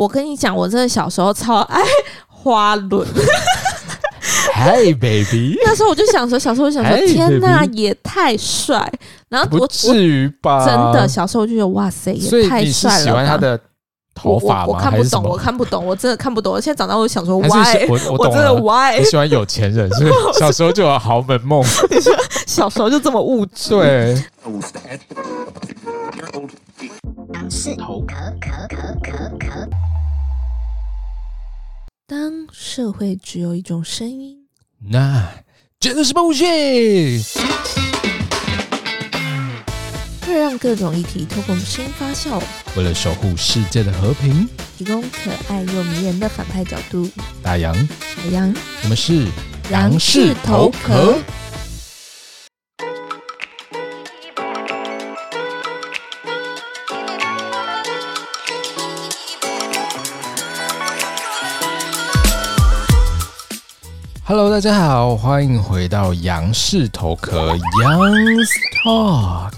我跟你讲，我真的小时候超爱花轮。Hey baby，那时候我就想说，小时候我想说，hey, 天哪，也太帅！然后我不至于吧？真的，小时候我就觉得哇塞，也太帅了！你是喜欢他的头发吗？我，我看不懂，我看不懂，我真的看不懂。我现在长大，我就想说，why？我我，我真的 why？你喜欢有钱人，是不是？小时候就有豪门梦。你 说小时候就这么物质？对。是头壳壳壳壳壳。当社会只有一种声音，那真的是不行。会让各种议题透过我们声音发酵，为了守护世界的和平，提供可爱又迷人的反派角度。大杨，小杨，我们是杨氏头壳。Hello，大家好，欢迎回到杨氏头壳 Young's Talk。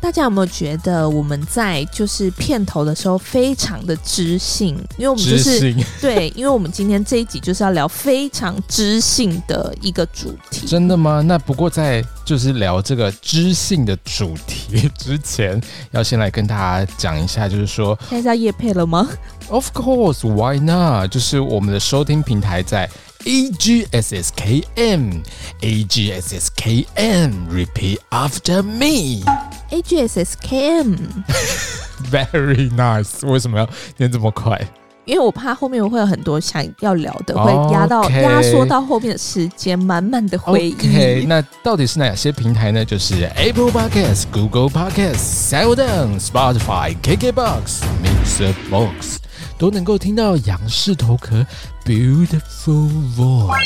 大家有没有觉得我们在就是片头的时候非常的知性？因为我们就是 对，因为我们今天这一集就是要聊非常知性的一个主题。真的吗？那不过在就是聊这个知性的主题之前，要先来跟大家讲一下，就是说现在业配了吗？Of course，Why not？就是我们的收听平台在。A G S S K M，A G S S K M，Repeat after me。A G S S K M，Very nice。为什么要念这么快？因为我怕后面我会有很多想要聊的，会压到压缩到后面的时间，满满的回忆。Okay, 那到底是哪些平台呢？就是 Apple Podcast、Google Podcast、SoundOn、Spotify、KKBox、Mixer Box。都能够听到杨氏头壳 beautiful voice，yeah。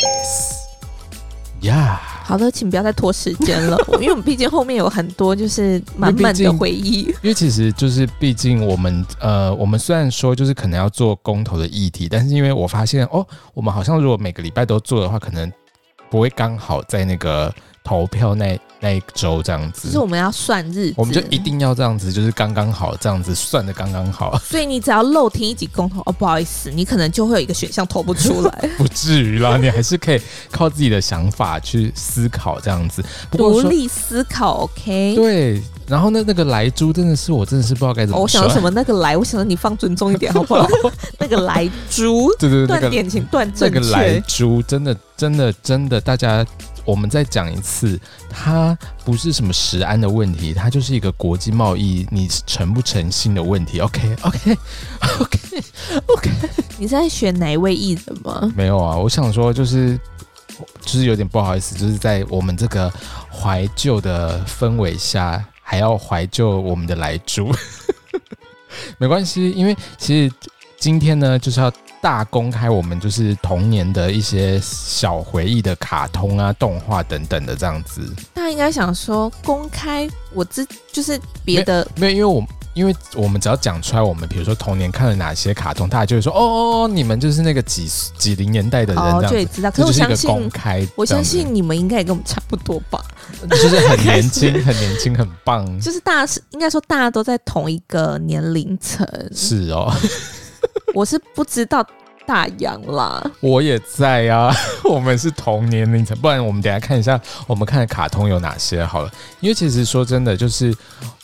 好的，请不要再拖时间了，因为我们毕竟后面有很多就是满满的回忆。因为其实就是毕竟我们呃，我们虽然说就是可能要做公投的议题，但是因为我发现哦，我们好像如果每个礼拜都做的话，可能不会刚好在那个投票那。那一周这样子，就是我们要算日子，我们就一定要这样子，就是刚刚好这样子算的刚刚好。所以你只要漏听一集公投，哦，不好意思，你可能就会有一个选项投不出来。不至于啦，你还是可以靠自己的想法去思考这样子，独立思考。OK，对。然后呢，那个莱猪真的是我真的是不知道该怎么说。我想到什么那个莱，我想到你放尊重一点好不好？那个莱猪，对对对，断点请断正确。那个莱猪真的真的真的，大家。我们再讲一次，它不是什么食安的问题，它就是一个国际贸易你诚不诚信的问题。OK，OK，OK，OK。你在选哪一位艺人吗？没有啊，我想说就是就是有点不好意思，就是在我们这个怀旧的氛围下，还要怀旧我们的来猪。没关系，因为其实今天呢，就是要。大公开我们就是童年的一些小回忆的卡通啊、动画等等的这样子。大家应该想说，公开我这就是别的没有，因为我因为我们只要讲出来，我们比如说童年看了哪些卡通，大家就会说哦哦，你们就是那个几几零年代的人这样子，哦，就也知道。可是我相信公开，我相信你们应该也跟我们差不多吧？就是很年轻，很年轻，很棒。就是大家是应该说大家都在同一个年龄层。是哦。我是不知道大洋啦，我也在啊，我们是同年龄层，不然我们等下看一下我们看的卡通有哪些好了。因为其实说真的，就是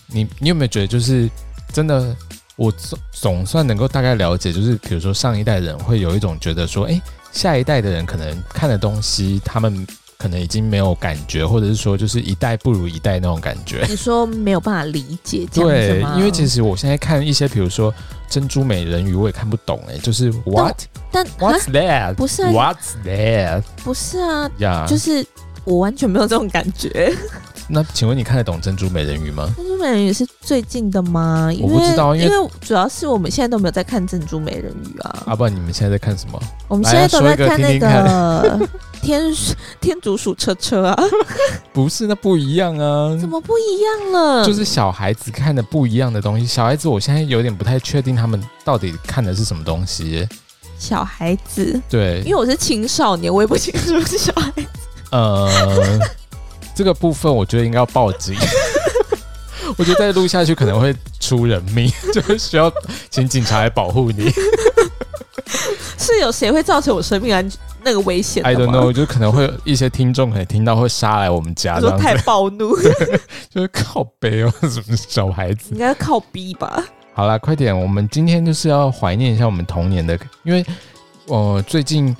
你你有没有觉得，就是真的，我总总算能够大概了解，就是比如说上一代人会有一种觉得说，哎，下一代的人可能看的东西，他们。可能已经没有感觉，或者是说，就是一代不如一代那种感觉。你说没有办法理解？对，因为其实我现在看一些，比如说《珍珠美人鱼》，我也看不懂哎、欸，就是 What？但，但 What's that？不是啊，What's that？不是啊.就是我完全没有这种感觉。那请问你看得懂《珍珠美人鱼》吗？《珍珠美人鱼》是最近的吗？我不知道，因为，因为主要是我们现在都没有在看《珍珠美人鱼》啊。啊，不然你们现在在看什么？我们现在都在看那个天天竺鼠车车啊。不是，那不一样啊。怎么不一样了？就是小孩子看的不一样的东西。小孩子，我现在有点不太确定他们到底看的是什么东西。小孩子，对，因为我是青少年，我也不清楚是小孩子。呃。这个部分我觉得应该要报警，我觉得再录下去可能会出人命，就是需要请警察来保护你。是有谁会造成我生命安那个危险？I don't know，就可能会有一些听众可能听到会杀来我们家，说太暴怒，就是靠背哦，什么小孩子？应该靠逼吧？好啦，快点，我们今天就是要怀念一下我们童年的，因为呃最近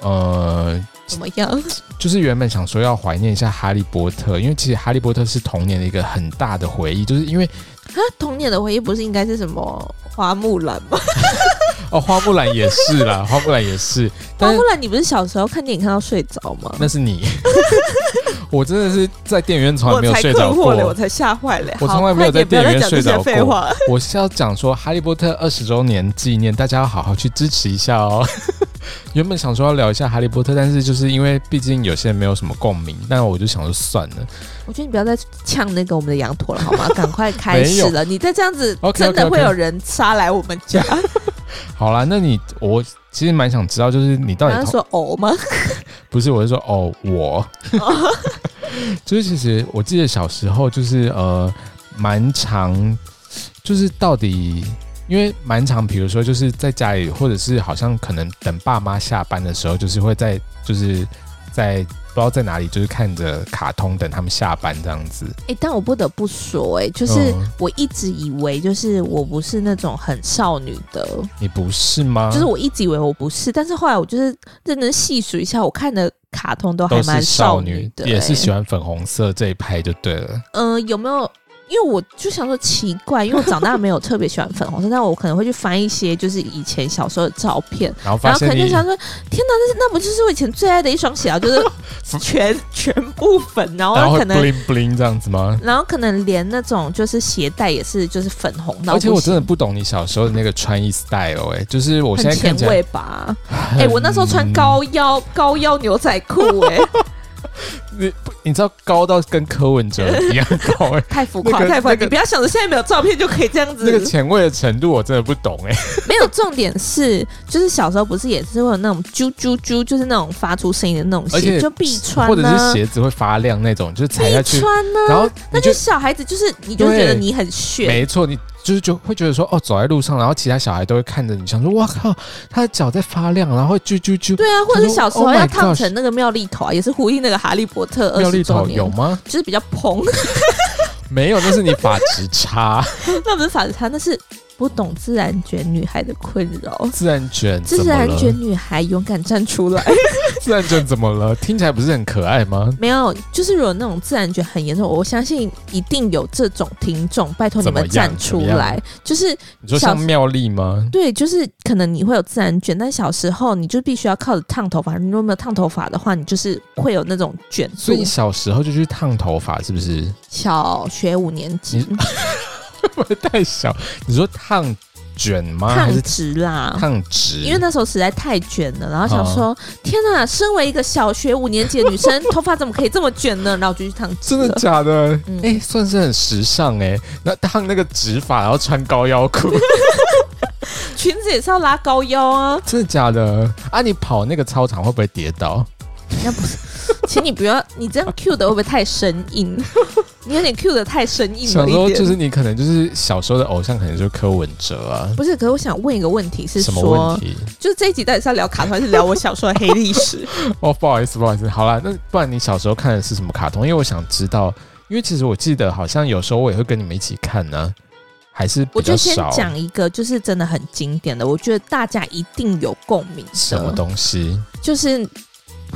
呃怎么样？就是原本想说要怀念一下哈利波特，因为其实哈利波特是童年的一个很大的回忆，就是因为啊童年的回忆不是应该是什么花木兰吗？哦，花木兰也是啦，花木兰也是。花木兰，你不是小时候看电影看到睡着吗？那是你，我真的是在电影院从来没有睡着过，我才吓坏了。我从来没有在电影院睡着过。我是要讲说《哈利波特》二十周年纪念，大家要好好去支持一下哦。原本想说要聊一下《哈利波特》，但是就是因为毕竟有些人没有什么共鸣，那我就想说算了。我觉得你不要再呛那个我们的羊驼了，好吗？赶快开始了，你再这样子，真的会有人杀来我们家。Okay, okay, okay. 好啦，那你我其实蛮想知道，就是你到底刚刚说偶吗？不是，我是说哦，我 就是其实我记得小时候就是呃蛮长，就是到底因为蛮常，比如说就是在家里，或者是好像可能等爸妈下班的时候，就是会在就是在。不知道在哪里，就是看着卡通等他们下班这样子。哎、欸，但我不得不说、欸，哎，就是我一直以为，就是我不是那种很少女的。你不是吗？就是我一直以为我不是，但是后来我就是认真细数一下，我看的卡通都还蛮少女的、欸，也是喜欢粉红色这一派就对了。嗯、呃，有没有？因为我就想说奇怪，因为我长大没有特别喜欢粉红色，但我可能会去翻一些就是以前小时候的照片，然后，然后可能就想说，天哪，那是那不就是我以前最爱的一双鞋啊？就是 全全部粉，然后可能 bling bling 这样子吗？然后可能连那种就是鞋带也是就是粉红的。而且我真的不懂你小时候的那个穿衣 style 哎、欸，就是我现在前卫吧？哎、欸，我那时候穿高腰高腰牛仔裤哎、欸。你你知道高到跟柯文哲一样高哎、欸，太浮夸，太浮夸！你不要想着现在没有照片就可以这样子。那个前卫的程度我真的不懂哎、欸。没有重点是，就是小时候不是也是会有那种啾啾啾，就是那种发出声音的那种鞋，就必穿、啊，或者是鞋子会发亮那种，就是踩下去穿呢、啊。然后那就小孩子就是你就觉得你很炫，没错，你。就是就会觉得说哦，走在路上，然后其他小孩都会看着你，想说哇靠，他的脚在发亮，然后啾啾啾。对啊，或者是小时候要烫成那个妙丽头啊，也是呼应那个哈利波特二十周年。妙丽头有吗？就是比较蓬。没有，那是你发质差。那不是发质差，那是。不懂自然卷女孩的困扰，自然卷，自然卷女孩勇敢站出来。自然卷怎么了？听起来不是很可爱吗？没有，就是如果那种自然卷很严重，我相信一定有这种听众，拜托你们站出来。就是你说像妙丽吗？对，就是可能你会有自然卷，但小时候你就必须要靠着烫头发。你如果没有烫头发的话，你就是会有那种卷。所以你小时候就去烫头发，是不是？小学五年级。会不会太小？你说烫卷吗？烫直啦，烫直。因为那时候实在太卷了，然后想说：哦、天哪！身为一个小学五年级的女生，头发怎么可以这么卷呢？然后我就去烫直。真的假的？哎、嗯欸，算是很时尚哎、欸。那烫那个直发，然后穿高腰裤，裙子也是要拉高腰啊。真的假的？啊，你跑那个操场会不会跌倒？那不是，请你不要，你这样 Q 的会不会太生硬？你有点 Q 的太生硬了。小时候就是你可能就是小时候的偶像，可能就是柯文哲啊。不是，可是我想问一个问题，是说，什么问题？就是这一集到底是要聊卡通，还是聊我小时候的黑历史？哦，不好意思，不好意思。好啦，那不然你小时候看的是什么卡通？因为我想知道，因为其实我记得好像有时候我也会跟你们一起看呢、啊，还是比较少。我就先讲一个，就是真的很经典的，我觉得大家一定有共鸣。什么东西？就是，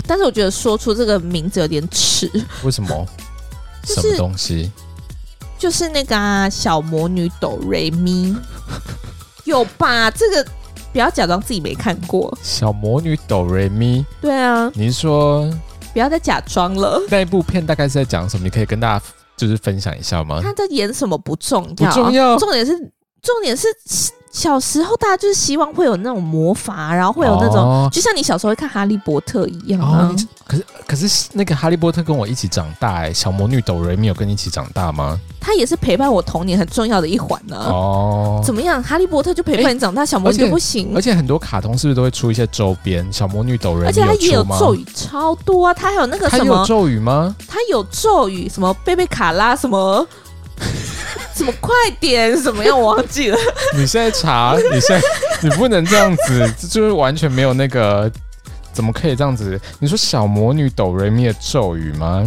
但是我觉得说出这个名字有点耻。为什么？什么东西？就是那个、啊、小魔女哆瑞咪，有吧？这个不要假装自己没看过。小魔女哆瑞咪，对啊。你是说不要再假装了？那一部片大概是在讲什么？你可以跟大家就是分享一下吗？他在演什么不重要，不重要，重点是重点是。小时候大家就是希望会有那种魔法，然后会有那种，哦、就像你小时候会看《哈利波特》一样啊。哦、可是可是那个《哈利波特》跟我一起长大哎，小魔女斗瑞没有跟你一起长大吗？他也是陪伴我童年很重要的一环呢、啊。哦，怎么样？《哈利波特》就陪伴你长大，小魔女就不行而。而且很多卡通是不是都会出一些周边？小魔女斗瑞，而且他也有咒语超多啊！他还有那个什么？他有咒语吗？他有咒语，什么贝贝卡拉什么？怎么快点？什么样？我忘记了。你现在查，你现在你不能这样子，就是完全没有那个，怎么可以这样子？你说小魔女哆瑞咪的咒语吗？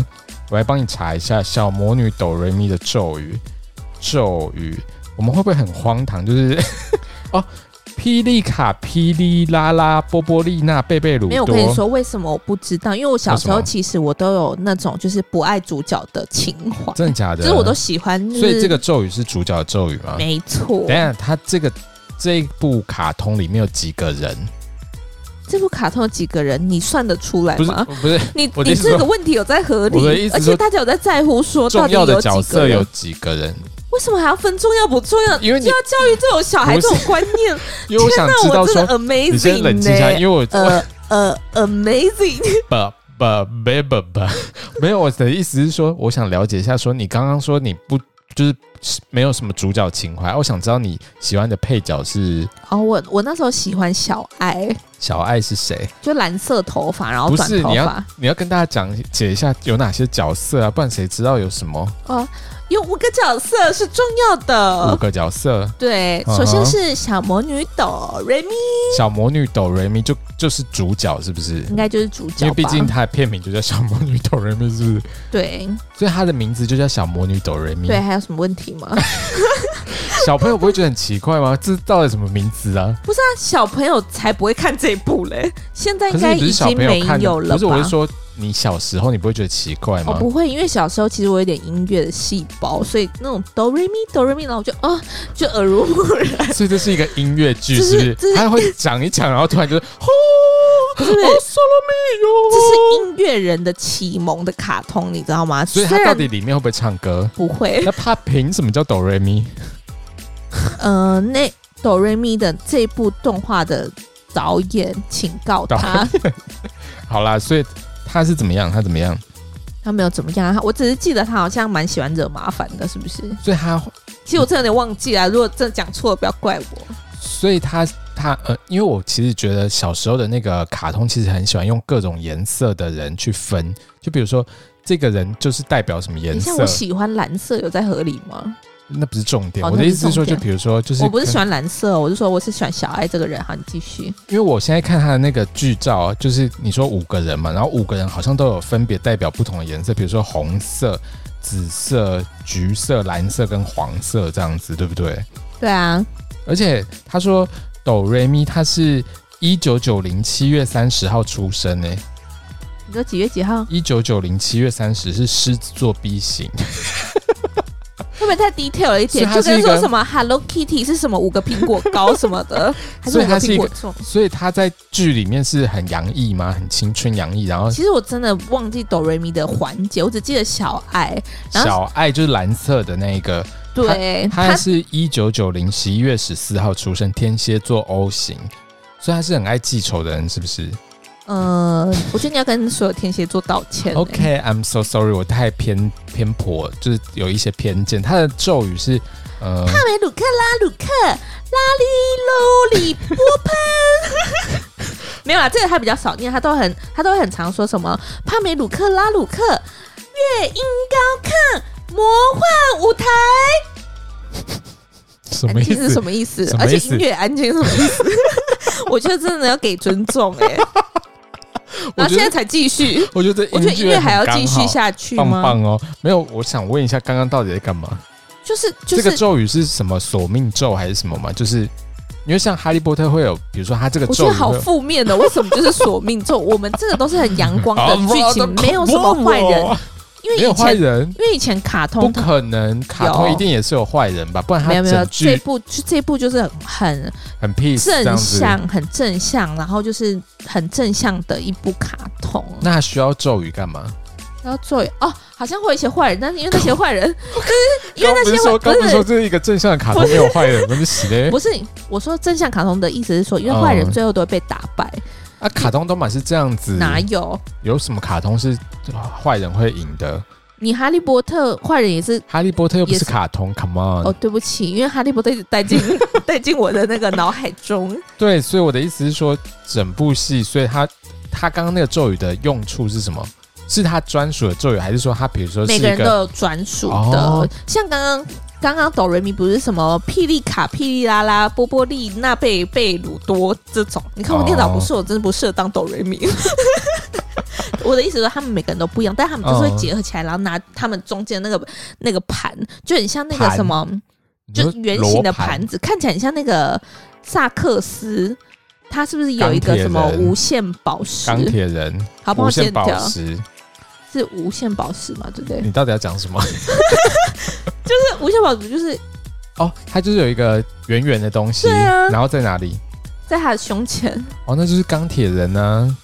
我来帮你查一下小魔女哆瑞咪的咒语。咒语，我们会不会很荒唐？就是 哦。霹雳卡、霹雳拉拉、波波丽娜、贝贝鲁。没有，我跟你说为什么我不知道？因为我小时候其实我都有那种就是不爱主角的情怀。真的假的？就是我都喜欢。所以这个咒语是主角的咒语吗？没错。等下，他这个这一部卡通里面有几个人？这部卡通有几个人？你算得出来吗？不是，不是你你这个问题有在合理？而且大家有在在乎说到底有几个人？重要的角色有几个人？为什么还要分重要不重要？因为要教育这种小孩这种观念。因为我想知道说，amazing 你先冷静一下，因为我呃呃 amazing。不不不不不，没有，我的意思是说，我想了解一下，说你刚刚说你不就是没有什么主角情怀，我想知道你喜欢的配角是哦，我我那时候喜欢小爱。小爱是谁？就蓝色头发，然后短头发。不是，你要你要跟大家讲解一下有哪些角色啊，不然谁知道有什么？哦，有五个角色是重要的。五个角色，对，首先是小魔女哆瑞咪。小魔女哆瑞咪就就是主角，是不是？应该就是主角，因为毕竟它的片名就叫小魔女哆瑞咪，是不是？对，所以它的名字就叫小魔女哆瑞咪。对，还有什么问题吗？小朋友不会觉得很奇怪吗？这到底什么名字啊？不是啊，小朋友才不会看这一部嘞。现在应该已经没有了吧？不是，我是说你小时候你不会觉得奇怪吗？我不会，因为小时候其实我有点音乐的细胞，所以那种哆瑞咪哆瑞咪，然后我就啊就耳濡目染。所以这是一个音乐剧，是不是？他会讲一讲，然后突然就 是哦，不是，这是音乐人的启蒙的卡通，你知道吗？所以他到底里面会不会唱歌？不会。那他凭什么叫哆瑞咪？呃，那哆瑞咪的这部动画的导演，请告他。好啦，所以他是怎么样？他怎么样？他没有怎么样，我只是记得他好像蛮喜欢惹麻烦的，是不是？所以他其实我真的有点忘记了，如果真的讲错了，不要怪我。所以他他呃，因为我其实觉得小时候的那个卡通，其实很喜欢用各种颜色的人去分，就比如说这个人就是代表什么颜色。像我喜欢蓝色，有在合理吗？那不是重点，我的意思是说，就比如说，就是我不是喜欢蓝色，我是说我是喜欢小爱这个人。好，你继续。因为我现在看他的那个剧照，就是你说五个人嘛，然后五个人好像都有分别代表不同的颜色，比如说红色、紫色、橘色、蓝色跟黄色这样子，对不对？对啊。而且他说哆瑞咪他是一九九零七月三十号出生呢。你说几月几号？一九九零七月三十是狮子座 B 型。会不会太 detail 了一点？就跟说什么 Hello Kitty 是什么五个苹果糕什么的，还是五个苹果粽？所以他在剧里面是很洋溢吗？很青春洋溢。然后其实我真的忘记哆瑞咪的环节，我只记得小爱。小爱就是蓝色的那个。对，他，他是一九九零十一月十四号出生，天蝎座 O 型，所以他是很爱记仇的人，是不是？呃，我觉得你要跟所有天蝎座道歉。OK，I'm so sorry，我太偏偏颇，就是有一些偏见。他的咒语是呃，帕梅鲁克拉鲁克拉里啰里波喷。没有啦，这个他比较少念，他都很他都很常说什么帕梅鲁克拉鲁克乐音高亢魔幻舞台。什么意思？什么意思？而且音乐安静什么意思？我觉得真的要给尊重哎、欸。然后现在才继续，我觉得我觉得音乐还要继续下去吗？棒棒哦！没有，我想问一下，刚刚到底在干嘛？就是就是这个咒语是什么索命咒还是什么吗？就是因为像哈利波特会有，比如说他这个咒语，我觉得好负面的，为什么就是索命咒？我们这个都是很阳光的 剧情，没有什么坏人。因为以前，因为以前卡通不可能，卡通一定也是有坏人吧？不然他没有没有这部就这部就是很很 peace 正向，很正向，然后就是很正向的一部卡通。那需要咒语干嘛？要咒语哦，好像会有一些坏人，但是因为那些坏人，就是 因为那些坏人，刚不是说这是一个正向的卡通，没有坏人，那是死嘞。不是，我说正向卡通的意思是说，因为坏人最后都会被打败。啊，卡通都嘛是这样子，哪有？有什么卡通是坏人会赢的？你哈利波特坏人也是？哈利波特又不是卡通，Come on！哦，对不起，因为哈利波特一直带进 带进我的那个脑海中。对，所以我的意思是说，整部戏，所以他他刚刚那个咒语的用处是什么？是他专属的咒语，还是说他比如说是每个人都有专属的？哦、像刚刚刚刚哆瑞咪不是什么霹雳卡、霹雳啦啦、波波利、那贝贝鲁多这种？你看我电脑不是，我真的不适合当哆瑞咪。我的意思是说，他们每个人都不一样，但他们就是会结合起来，然后拿他们中间那个那个盘，就很像那个什么，就圆形的盘子，看起来很像那个萨克斯。他是不是有一个什么无限宝石？钢铁人，好，帮我剪掉。是无限宝石嘛？对不对？你到底要讲什么？就是无限宝石，就是哦，它就是有一个圆圆的东西，对啊，然后在哪里？在他的胸前。哦，那就是钢铁人呢、啊。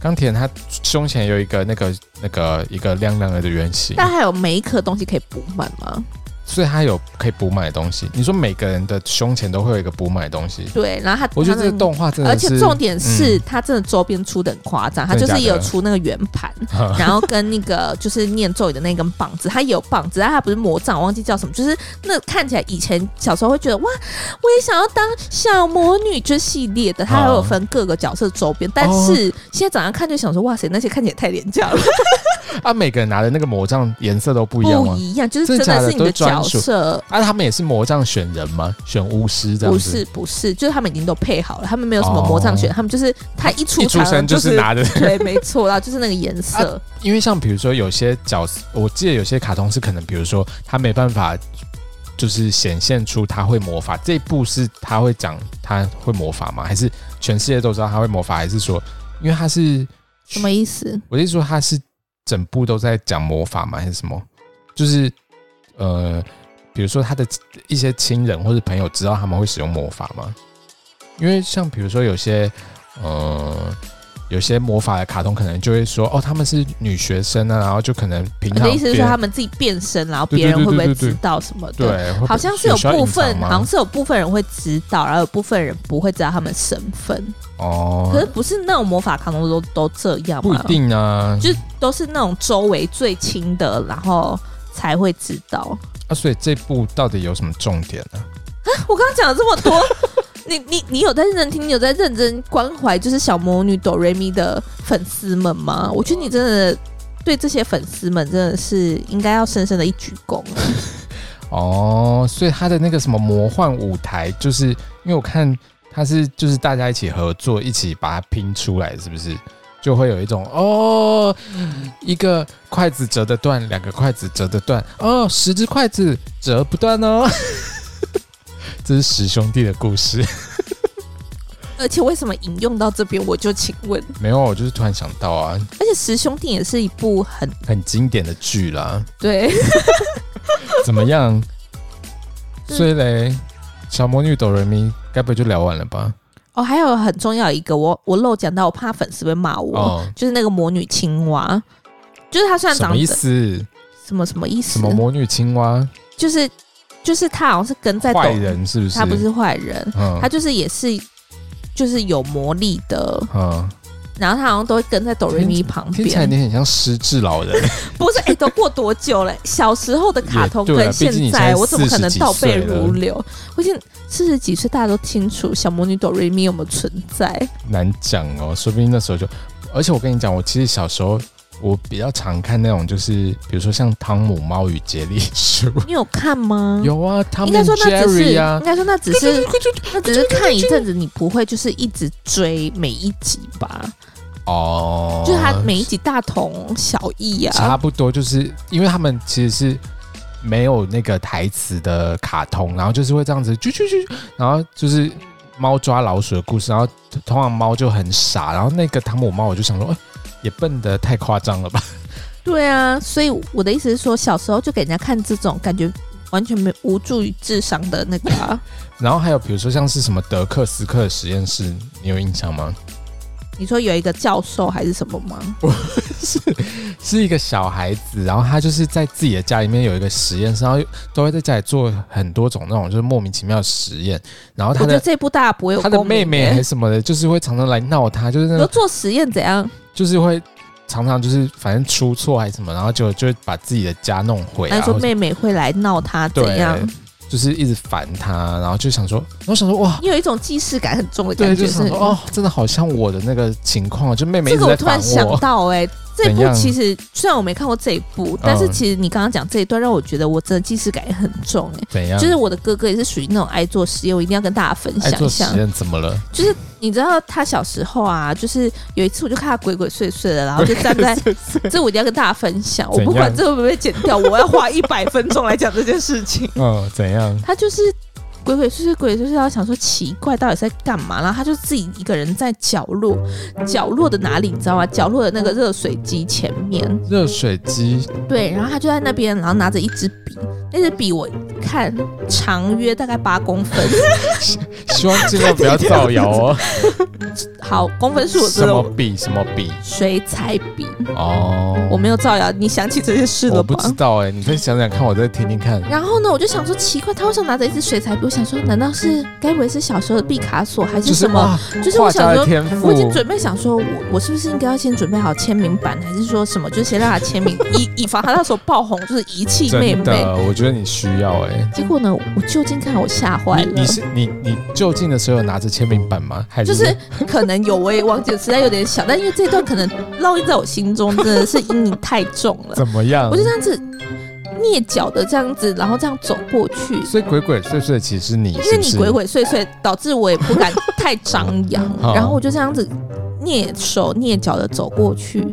钢铁人他胸前有一个那个那个一个亮亮的圆形。但还有每一颗东西可以补满吗？所以他有可以补满的东西。你说每个人的胸前都会有一个补满的东西。对，然后他，我觉得这个动画真的，而且重点是他真的周边出的很夸张，他就是也有出那个圆盘，然后跟那个就是念咒语的那根棒子，他也有棒子，但它不是魔杖，我忘记叫什么，就是那看起来以前小时候会觉得哇，我也想要当小魔女这系列的，他还有分各个角色周边，但是现在早上看就想说哇塞，那些看起来太廉价了。啊，每个人拿的那个魔杖颜色都不一样吗？不一样，就是真的是你的角色。啊，他们也是魔杖选人吗？选巫师这样子？不是，不是，就是他们已经都配好了，他们没有什么魔杖选，哦、他们就是他一出场、就是、一出生就是拿的，对，没错，啦就是那个颜色、啊。因为像比如说有些角色，我记得有些卡通是可能，比如说他没办法，就是显现出他会魔法。这一部是他会讲他会魔法吗？还是全世界都知道他会魔法？还是说，因为他是什么意思？我是说他是。整部都在讲魔法吗？还是什么？就是呃，比如说他的一些亲人或者朋友知道他们会使用魔法吗？因为像比如说有些呃，有些魔法的卡通可能就会说哦，他们是女学生啊，然后就可能平常。你的意思是说他们自己变身，然后别人会不会知道什么的？对，好像是有部分，好像是有部分人会知道，然后有部分人不会知道他们身份。哦，可是不是那种魔法卡通都都这样吗？不一定啊，就都是那种周围最亲的，然后才会知道。啊，所以这部到底有什么重点呢？啊，我刚刚讲了这么多，你你你有在认真听，你有在认真关怀，就是小魔女哆瑞咪的粉丝们吗？我觉得你真的对这些粉丝们真的是应该要深深的一鞠躬。哦，所以他的那个什么魔幻舞台，就是因为我看。他是就是大家一起合作，一起把它拼出来，是不是？就会有一种哦，一个筷子折得断，两个筷子折得断，哦，十只筷子折不断哦。这是十兄弟的故事。而且为什么引用到这边？我就请问，没有，我就是突然想到啊。而且十兄弟也是一部很很经典的剧啦。对，怎么样？所以嘞。小魔女哆瑞咪，该不会就聊完了吧？哦，还有很重要一个，我我漏讲到，我怕粉丝会骂我，哦、就是那个魔女青蛙，就是她虽然长得什么意思？什么什么意思？什么魔女青蛙？就是就是她好像是跟在坏人，是不是？她不是坏人，她、嗯、就是也是就是有魔力的，嗯。然后他好像都会跟在哆瑞咪旁边，听起来你很像失智老人。不是，哎、欸，都过多久了？小时候的卡通跟现在，现在我怎么可能倒背如流？我已经四十几岁，大家都清楚小魔女哆瑞咪有没有存在？难讲哦，说不定那时候就……而且我跟你讲，我其实小时候我比较常看那种，就是比如说像《汤姆猫与杰利鼠》，你有看吗？有啊，汤姆应该说那只是，应该说那只是，那只是看一阵子，你不会就是一直追每一集吧？哦，就是他每一集大同小异啊，差不多，就是因为他们其实是没有那个台词的卡通，然后就是会这样子啾啾啾，然后就是猫抓老鼠的故事，然后通常猫就很傻，然后那个汤姆猫我就想说，欸，也笨的太夸张了吧？对啊，所以我的意思是说，小时候就给人家看这种感觉完全没无助于智商的那个啊。然后还有比如说像是什么德克斯克实验室，你有印象吗？你说有一个教授还是什么吗？不 是，是一个小孩子，然后他就是在自己的家里面有一个实验室，然后都会在家里做很多种那种就是莫名其妙的实验。然后他的，这部大家不会有。他的妹妹还是什么的，就是会常常来闹他，就是那个做实验怎样？就是会常常就是反正出错还是什么，然后就就会把自己的家弄毁。他说妹妹会来闹他怎样？就是一直烦他，然后就想说，我想说哇，你有一种既视感很重的感觉，对，就是说哦，真的好像我的那个情况，就妹妹一直在烦我。这个我突然 想到、欸，哎，这部其实虽然我没看过这一部，但是其实你刚刚讲这一段让我觉得我真的既视感也很重哎。怎样？就是我的哥哥也是属于那种爱做实验，我一定要跟大家分享一下。实验怎么了？就是你知道他小时候啊，就是有一次我就看他鬼鬼祟祟的，然后就站在这，我一定要跟大家分享。我不管这会不会被剪掉，我要花一百分钟来讲这件事情。嗯，怎样？他就是。鬼鬼祟祟，鬼祟祟，然后想说奇怪，到底在干嘛？然后他就自己一个人在角落，角落的哪里你知道吗？角落的那个热水机前面。热水机。对，然后他就在那边，然后拿着一支笔，那支笔我看长约大概八公分。希望尽量不要造谣哦。好，公分数什么笔？什么笔？水彩笔。哦，我没有造谣，你想起这件事了吗？我不知道哎、欸，你再想想看，我再听听看。然后呢，我就想说奇怪，他为什么拿着一支水彩笔？想说，难道是该不会是小时候的毕卡索，还是什么？就是，就是我小时候，我已经准备想说，我我是不是应该要先准备好签名版，还是说什么？就是先让他签名，以 以防他到时候爆红，就是遗弃妹妹。我觉得你需要哎、欸。结果呢，我就近看我吓坏了。你你是你你就近的时候有拿着签名版吗？还是就是可能有，我也忘记了，实在有点小，但因为这段可能烙印在我心中，真的是阴影太重了。怎么样？我就这样子。蹑脚的这样子，然后这样走过去，所以鬼鬼祟祟其实你因为你鬼鬼祟祟，导致我也不敢太张扬，然后我就这样子蹑手蹑脚的走过去，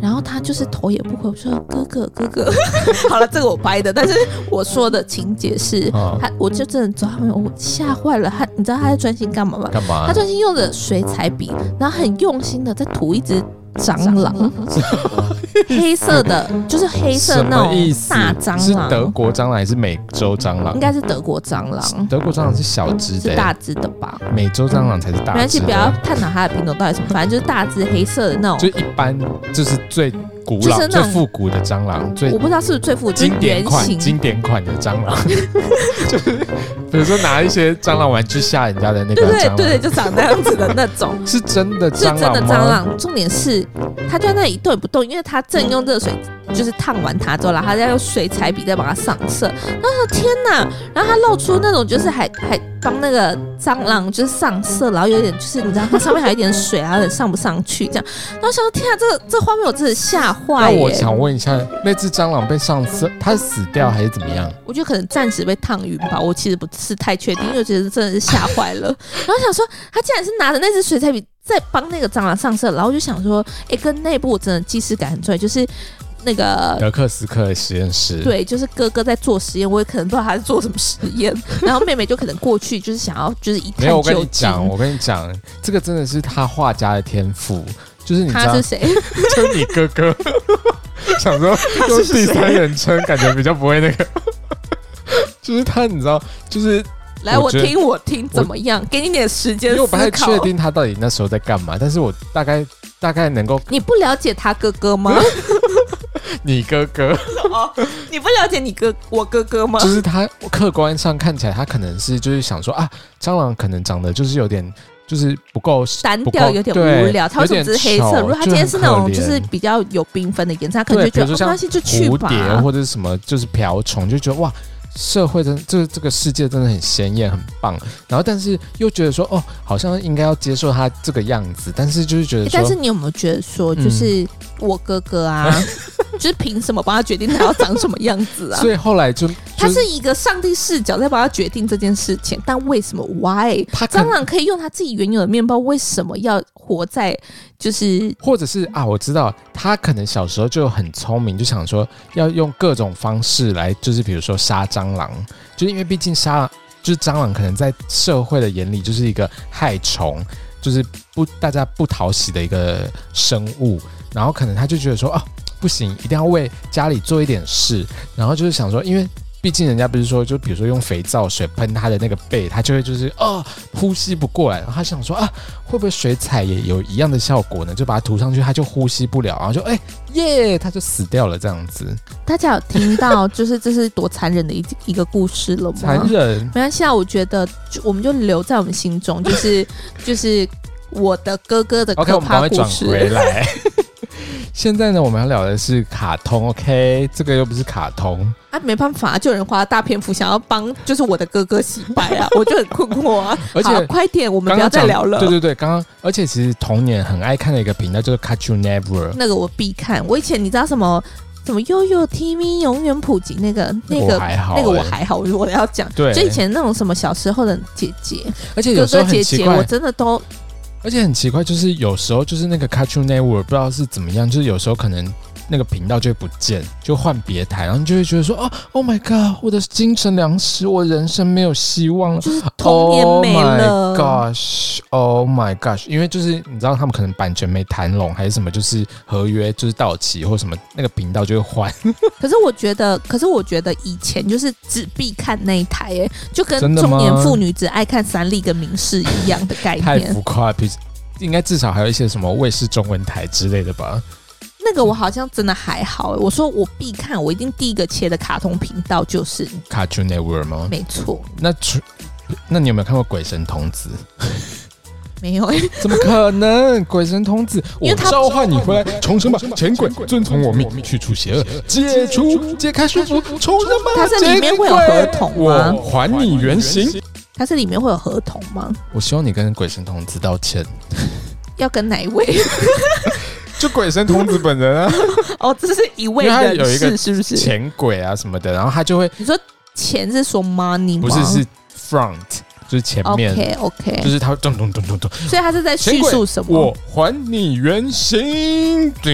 然后他就是头也不回，我说哥哥哥哥，好了，这个我掰的，但是我说的情节是他，我就真的走他们，我吓坏了他，你知道他在专心干嘛吗？干嘛？他专心用着水彩笔，然后很用心的在涂一只。蟑螂，黑色的，就是黑色那种大蟑螂。是德国蟑螂还是美洲蟑螂？应该是德国蟑螂。德国蟑螂是小只的，是大只的吧？美洲蟑螂才是大只的。没关系，不要探讨它的品种到底什么，反正就是大只黑色的那种。就一般，就是最。古老最复古的蟑螂，最我不知道是不是最复古经典款经典款的蟑螂，就是比如说拿一些蟑螂玩具吓人家的那个对对对，就长那样子的那种，是真的蟑螂？是真的蟑螂。重点是它就在那里一动也不动，因为它正用热水就是烫完它之后，然后它再用水彩笔再把它上色。然后天哪！然后它露出那种就是还还帮那个蟑螂就是上色，然后有点就是你知道它上面还有一点水啊，有点上不上去这样。然后想说天啊，这个这画面我真的吓坏。那我想问一下，那只蟑螂被上色，它死掉还是怎么样？我觉得可能暂时被烫晕吧。我其实不是太确定，因为我觉得真的是吓坏了。然后想说，他竟然是拿着那支水彩笔在帮那个蟑螂上色，然后就想说，哎、欸，跟那部真的既视感很重，就是那个德克斯克实验室。对，就是哥哥在做实验，我也可能不知道他在做什么实验。然后妹妹就可能过去，就是想要就是一探究竟。没有，我跟你讲，我跟你讲，这个真的是他画家的天赋。就是你知道他是谁？就是你哥哥。想说用第三人称，感觉比较不会那个。就是他，你知道，就是来我听我听怎么样？给你点时间，因为我不太确定他到底那时候在干嘛。但是我大概大概能够。你不了解他哥哥吗？你哥哥哦，你不了解你哥我哥哥吗？就是他客观上看起来，他可能是就是想说啊，蟑螂可能长得就是有点。就是不够单调，有点无聊。它为什么是黑色？如果它今天是那种就是比较有缤纷的颜色，他可能就觉得没关系，就去吧。蝴蝶或者是什么，就是瓢虫，就觉得哇，社会真这这个世界真的很鲜艳，很棒。然后但是又觉得说，哦，好像应该要接受他这个样子。但是就是觉得，但是你有没有觉得说，就是我哥哥啊？嗯就是凭什么帮他决定他要长什么样子啊？所以后来就，就他是一个上帝视角在帮他决定这件事情，但为什么？Why？他蟑螂可以用他自己原有的面包，为什么要活在就是？或者是啊，我知道他可能小时候就很聪明，就想说要用各种方式来，就是比如说杀蟑螂，就是因为毕竟杀就是蟑螂可能在社会的眼里就是一个害虫，就是不大家不讨喜的一个生物，然后可能他就觉得说啊。不行，一定要为家里做一点事。然后就是想说，因为毕竟人家不是说，就比如说用肥皂水喷他的那个背，他就会就是哦呼吸不过来。然后他想说啊，会不会水彩也有一样的效果呢？就把它涂上去，他就呼吸不了，然后就哎耶，他就死掉了这样子。大家有听到就是这是多残忍的一一个故事了吗？残忍。没关系啊，我觉得就我们就留在我们心中，就是就是我的哥哥的可怕故事。OK，我们赶快转回来。现在呢，我们要聊的是卡通，OK？这个又不是卡通啊，没办法，就有人花大篇幅想要帮，就是我的哥哥洗白啊，我就很困惑啊。而且快点，我们不要再聊了。对对对，刚刚，而且其实童年很爱看的一个频道就是 Cartoon Network，那个我必看。我以前你知道什么？什么悠悠 TV 永远普及那个那个那个我还好，我要讲，对，就以前那种什么小时候的姐姐，而且有时候哥哥姐姐，我真的都，而且很奇怪，就是有时候就是那个 Cartoon Network 不知道是怎么样，就是有时候可能。那个频道就会不见，就换别台，然后你就会觉得说：“哦，Oh my God，我的精神粮食，我人生没有希望了，就是童年没了。Oh my gosh，Oh my gosh，因为就是你知道他们可能版权没谈拢，还是什么，就是合约就是到期或什么，那个频道就会换。可是我觉得，可是我觉得以前就是只必看那一台，哎，就跟中年妇女只爱看三立跟民视一样的概念。太浮夸，应该至少还有一些什么卫视中文台之类的吧。那个我好像真的还好，我说我必看，我一定第一个切的卡通频道就是《Cartoon Network》吗？没错。那那你有没有看过《鬼神童子》？没有哎，怎么可能？《鬼神童子》，我召唤你回来重生吧，前鬼，遵从我命，去除邪恶，解除解开束缚，重生吧。它是里面会有合同吗？我还你原形。它是里面会有合同吗？我希望你跟《鬼神童子》道歉。要跟哪一位？就鬼神童子本人啊！哦，这是一位人士，是不是前鬼啊什么的？然后他就会，你说钱是说 money 吗？不是，是 front，就是前面。OK OK，就是他咚咚咚咚咚。所以他是在叙述什么？我还你原形。好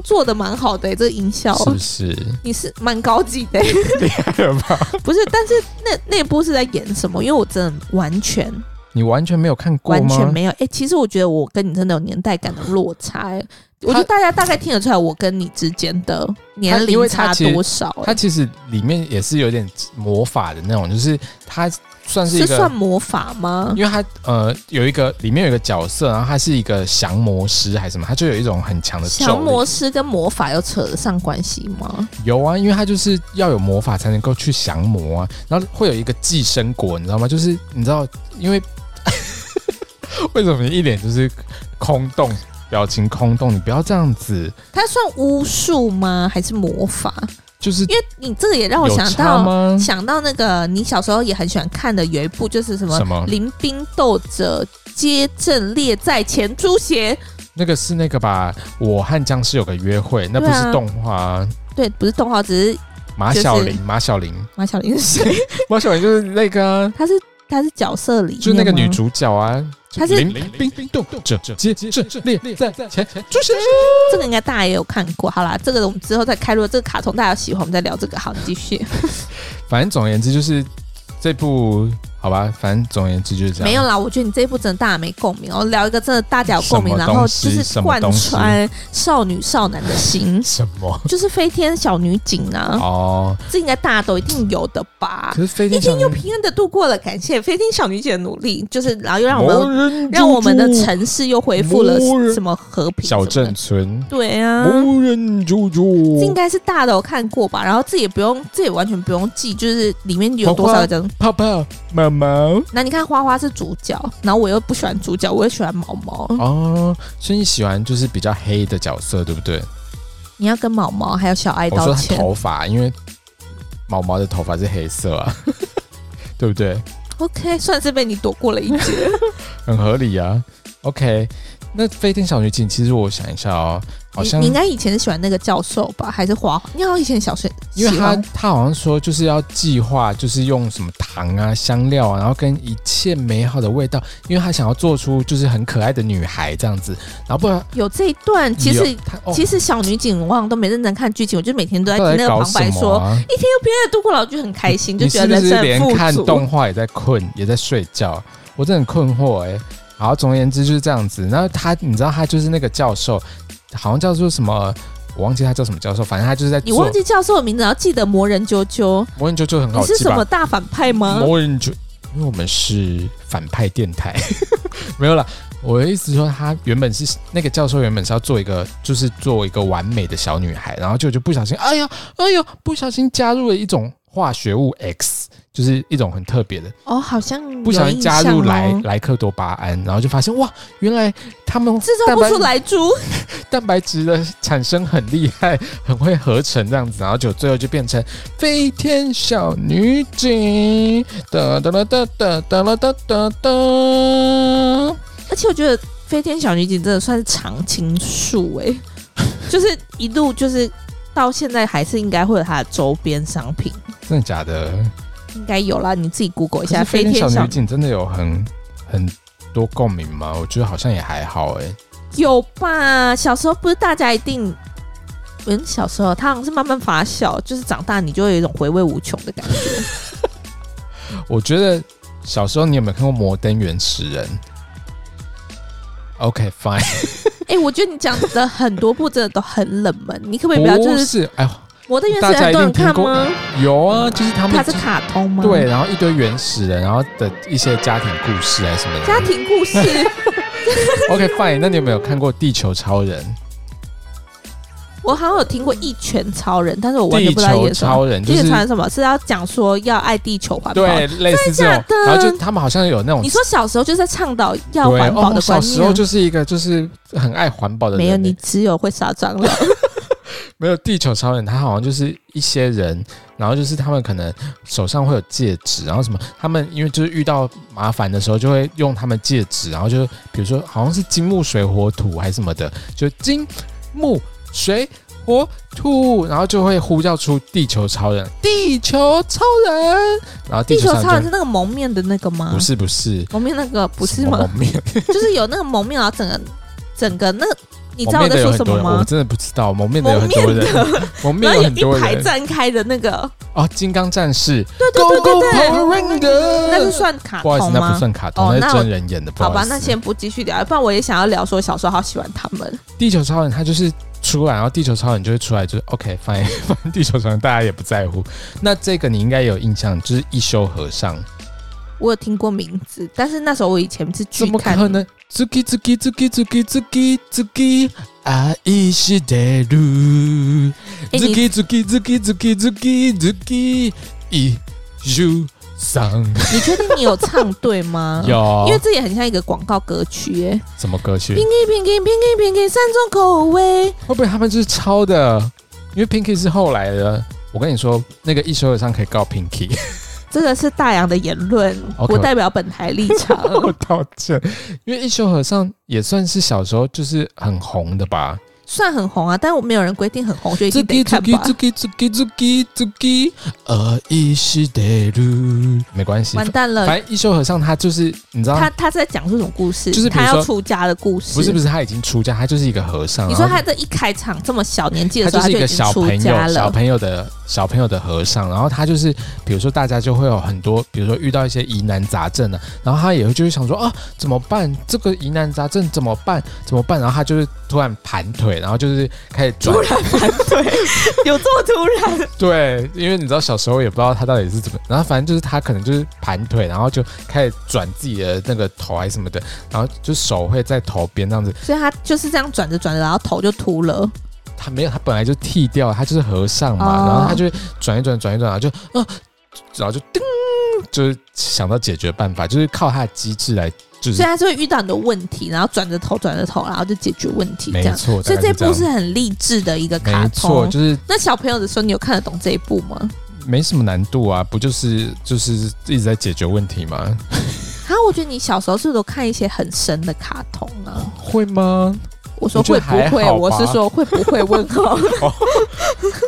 像做的蛮好的、欸，这个音效是不是？你是蛮高级的、欸，厉害了吧？不是，但是那那部是在演什么？因为我真的完全，你完全没有看过吗？完全没有。哎、欸，其实我觉得我跟你真的有年代感的落差、欸。我觉得大家大概听得出来，我跟你之间的年龄差多少、欸？它其实里面也是有点魔法的那种，就是它。算是一个是算魔法吗？因为他呃有一个里面有一个角色，然后他是一个降魔师还是什么，他就有一种很强的降魔师跟魔法有扯得上关系吗？有啊，因为他就是要有魔法才能够去降魔啊，然后会有一个寄生果，你知道吗？就是你知道，因为 为什么你一脸就是空洞，表情空洞？你不要这样子。他算巫术吗？还是魔法？就是因为你这个也让我想到想到那个你小时候也很喜欢看的有一部就是什么什么临兵斗者皆阵列在前诛邪那个是那个吧？我和僵尸有个约会，那不是动画、啊，对，不是动画，只是马小玲，马小玲，马小玲是谁？马小玲就是那个、啊，他是她是角色里，就是那个女主角啊。他是冰冰冻者皆阵列在前，出现。这个应该大家也有看过。好啦，这个我们之后再开录。这个卡通大家喜欢，我们再聊这个。好，你继续。反正总而言之，就是这部。好吧，反正总而言之就是这样。没有啦，我觉得你这一部真的大家没共鸣。我聊一个真的大家有共鸣，然后就是贯穿少女少男的心。什么？就是飞天小女警啊！哦，这应该大家都一定有的吧？可是飞天一天又平安的度过了，感谢飞天小女警的努力，就是然后又让我们让我们的城市又恢复了什么和平小镇村。对啊，无人救助。这应该是大家都有看过吧？然后这也不用，这也完全不用记，就是里面有多少个泡泡毛，那你看花花是主角，然后我又不喜欢主角，我又喜欢毛毛哦，所以你喜欢就是比较黑的角色，对不对？你要跟毛毛还有小爱道歉。我说头发，因为毛毛的头发是黑色啊，对不对？OK，算是被你躲过了一劫，很合理啊。OK，那飞天小女警，其实我想一下哦。好像你，你应该以前是喜欢那个教授吧，还是华？你好像以前小学，因为他他好像说就是要计划，就是用什么糖啊、香料啊，然后跟一切美好的味道，因为他想要做出就是很可爱的女孩这样子。然后不然有这一段，其实、哦、其实小女警我好像都没认真看剧情，我就每天都在听那个旁白说，啊、一天又平安的度过了，我就很开心，就觉得人生很富足。是是连看动画也在困，也在睡觉？我真的很困惑哎、欸。好，总而言之就是这样子。然后他，你知道他就是那个教授。好像叫做什么，我忘记他叫什么教授，反正他就是在。你忘记教授的名字，要记得魔人啾啾。魔人啾啾很好记。你是什么大反派吗？魔人啾，因为我们是反派电台，没有了。我的意思说，他原本是那个教授，原本是要做一个，就是做一个完美的小女孩，然后就就不小心，哎呀，哎呀，不小心加入了一种化学物 X。就是一种很特别的哦，好像不小心加入莱哦、莱克多巴胺，然后就发现哇，原来他们制造不出来猪。蛋白质的产生很厉害，很会合成这样子，然后就最后就变成飞天小女警，哒哒哒哒哒哒哒哒。哒。而且我觉得飞天小女警真的算是常青树哎，就是一路就是到现在还是应该会有它的周边商品，真的假的？应该有啦，你自己 Google 一下。飞天小女警真的有很很多共鸣吗？我觉得好像也还好哎、欸。有吧？小时候不是大家一定，嗯，小时候他好像是慢慢发酵，就是长大你就会有一种回味无穷的感觉。我觉得小时候你有没有看过《摩登原始人》？OK fine。哎、欸，我觉得你讲的很多部真的都很冷门，你可不可以不要就是？是哎呦。摩登原始人很多人看吗？有啊，就是他们。它是卡通吗？对，然后一堆原始人，然后的一些家庭故事啊什么的。家庭故事。OK fine，那你有没有看过《地球超人》？我好像有听过《一拳超人》，但是我完全不知道。地球超人就是地球超人什么？是要讲说要爱地球环保？对，类似这种。然后就他们好像有那种。你说小时候就是在倡导要环保的观念。哦、小时候就是一个就是很爱环保的人。没有，你只有会杀蟑螂。没有地球超人，他好像就是一些人，然后就是他们可能手上会有戒指，然后什么，他们因为就是遇到麻烦的时候，就会用他们戒指，然后就比如说好像是金木水火土还是什么的，就金木水火土，然后就会呼叫出地球超人，地球超人，然后地球超人，球超人是那个蒙面的那个吗？不是不是蒙面那个不是吗？蒙面就是有那个蒙面，然后整个整个那。你知道我在说什么吗？我真的不知道。蒙面的有很多人，蒙面有很多人。一排站开的那个哦，金刚战士。对对对对对，那是算卡通吗？不好意思，那不算卡通，哦、那是真人演的。好吧，那先不继续聊，不然我也想要聊说小时候好喜欢他们。地球超人他就是出来，然后地球超人就会出来，就是 OK fine。反正地球超人大家也不在乎。那这个你应该有印象，就是一休和尚。我有听过名字，但是那时候我以前是剧看。怎么可能？ズキズキズキズキズキズキ爱してる。ズキズキズキズキズキズキ一休桑。你确定你有唱对吗？有，因为这也很像一个广告歌曲耶。什么歌曲？Pinky Pinky Pinky Pinky 三种口味。会不会他们就是抄的？因为 Pinky 是后来的。我跟你说，那个一休和尚可以告 Pinky。 这个是大洋的言论，okay, 不代表本台立场。我道歉，因为一休和尚也算是小时候就是很红的吧。算很红啊，但我没有人规定很红就一定得看吧。没关系，完蛋了。反正一休和尚他就是你知道，他他在讲这种故事，就是他要出家的故事。不是不是，他已经出家，他就是一个和尚。你说他这一开场这么小年纪的时候，他就是一个小朋友，小朋友的小朋友的和尚。然后他就是，比如说大家就会有很多，比如说遇到一些疑难杂症啊，然后他也会就是想说啊，怎么办？这个疑难杂症怎么办？怎么办？然后他就是突然盘腿。然后就是开始转，突然盘腿，有这么突然？对，因为你知道小时候也不知道他到底是怎么，然后反正就是他可能就是盘腿，然后就开始转自己的那个头还是什么的，然后就手会在头边这样子，所以他就是这样转着转着，然后头就秃了。他没有，他本来就剃掉，他就是和尚嘛，哦、然后他就转一转，转一转，然后就啊，然后就叮，就是想到解决办法，就是靠他的机智来。就是、所以他是会遇到很多问题，然后转着头转着头，然后就解决问题，这样。没错，所以这部是很励志的一个卡通。没错，就是那小朋友的时候，你有看得懂这一部吗？没什么难度啊，不就是就是一直在解决问题吗？啊，我觉得你小时候是不是都看一些很深的卡通啊？会吗？我说会不会？我，我是说会不会？问号。哦、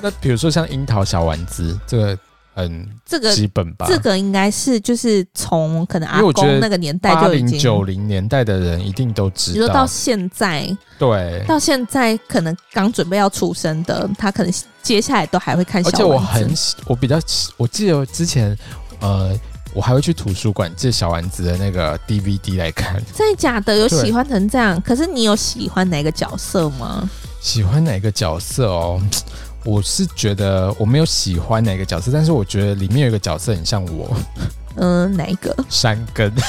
那比如说像樱桃小丸子这个。嗯，这个基本吧，这个应该是就是从可能阿公那个年代就已经九零年代的人一定都知道。到现在，对，到现在可能刚准备要出生的，他可能接下来都还会看小丸子。而且我很喜，我比较我记得之前，呃，我还会去图书馆借小丸子的那个 DVD 来看。真的假的？有喜欢成这样？可是你有喜欢哪个角色吗？喜欢哪个角色哦？我是觉得我没有喜欢哪个角色，但是我觉得里面有一个角色很像我。嗯，哪一个？山根。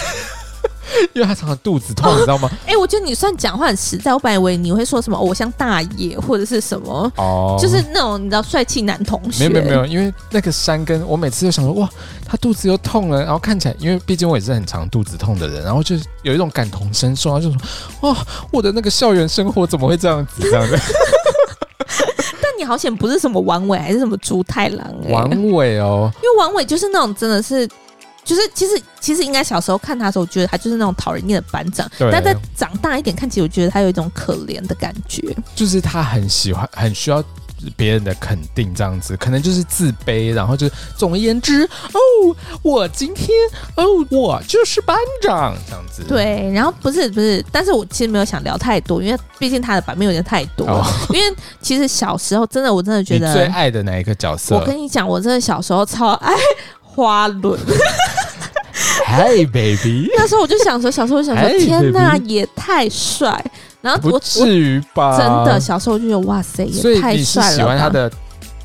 因为他常常肚子痛，你知道吗？哎，我觉得你算讲话很实在。我本来以为你会说什么，我像大爷或者是什么哦，就是那种你知道帅气男同学。没有没有没有，因为那个山根，我每次就想说哇，他肚子又痛了，然后看起来，因为毕竟我也是很常肚子痛的人，然后就有一种感同身受，然后就说哇，我的那个校园生活怎么会这样子这样的？但你好险不是什么王伟还是什么猪太郎哎，王伟哦，因为王伟就是那种真的是。就是其实其实应该小时候看他的时候，我觉得他就是那种讨人厌的班长。对。但在长大一点看起来，我觉得他有一种可怜的感觉。就是他很喜欢，很需要别人的肯定，这样子，可能就是自卑，然后就总而言之，哦，我今天，哦，我就是班长，这样子。对。然后不是不是，但是我其实没有想聊太多，因为毕竟他的版面有点太多。哦。因为其实小时候真的，我真的觉得最爱的哪一个角色？我跟你讲，我真的小时候超爱。花轮，Hey baby，那时候我就想说，小时候我想说天哪，也太帅！然后不至于吧？真的，小时候就觉得哇塞，也太帅了！喜欢他的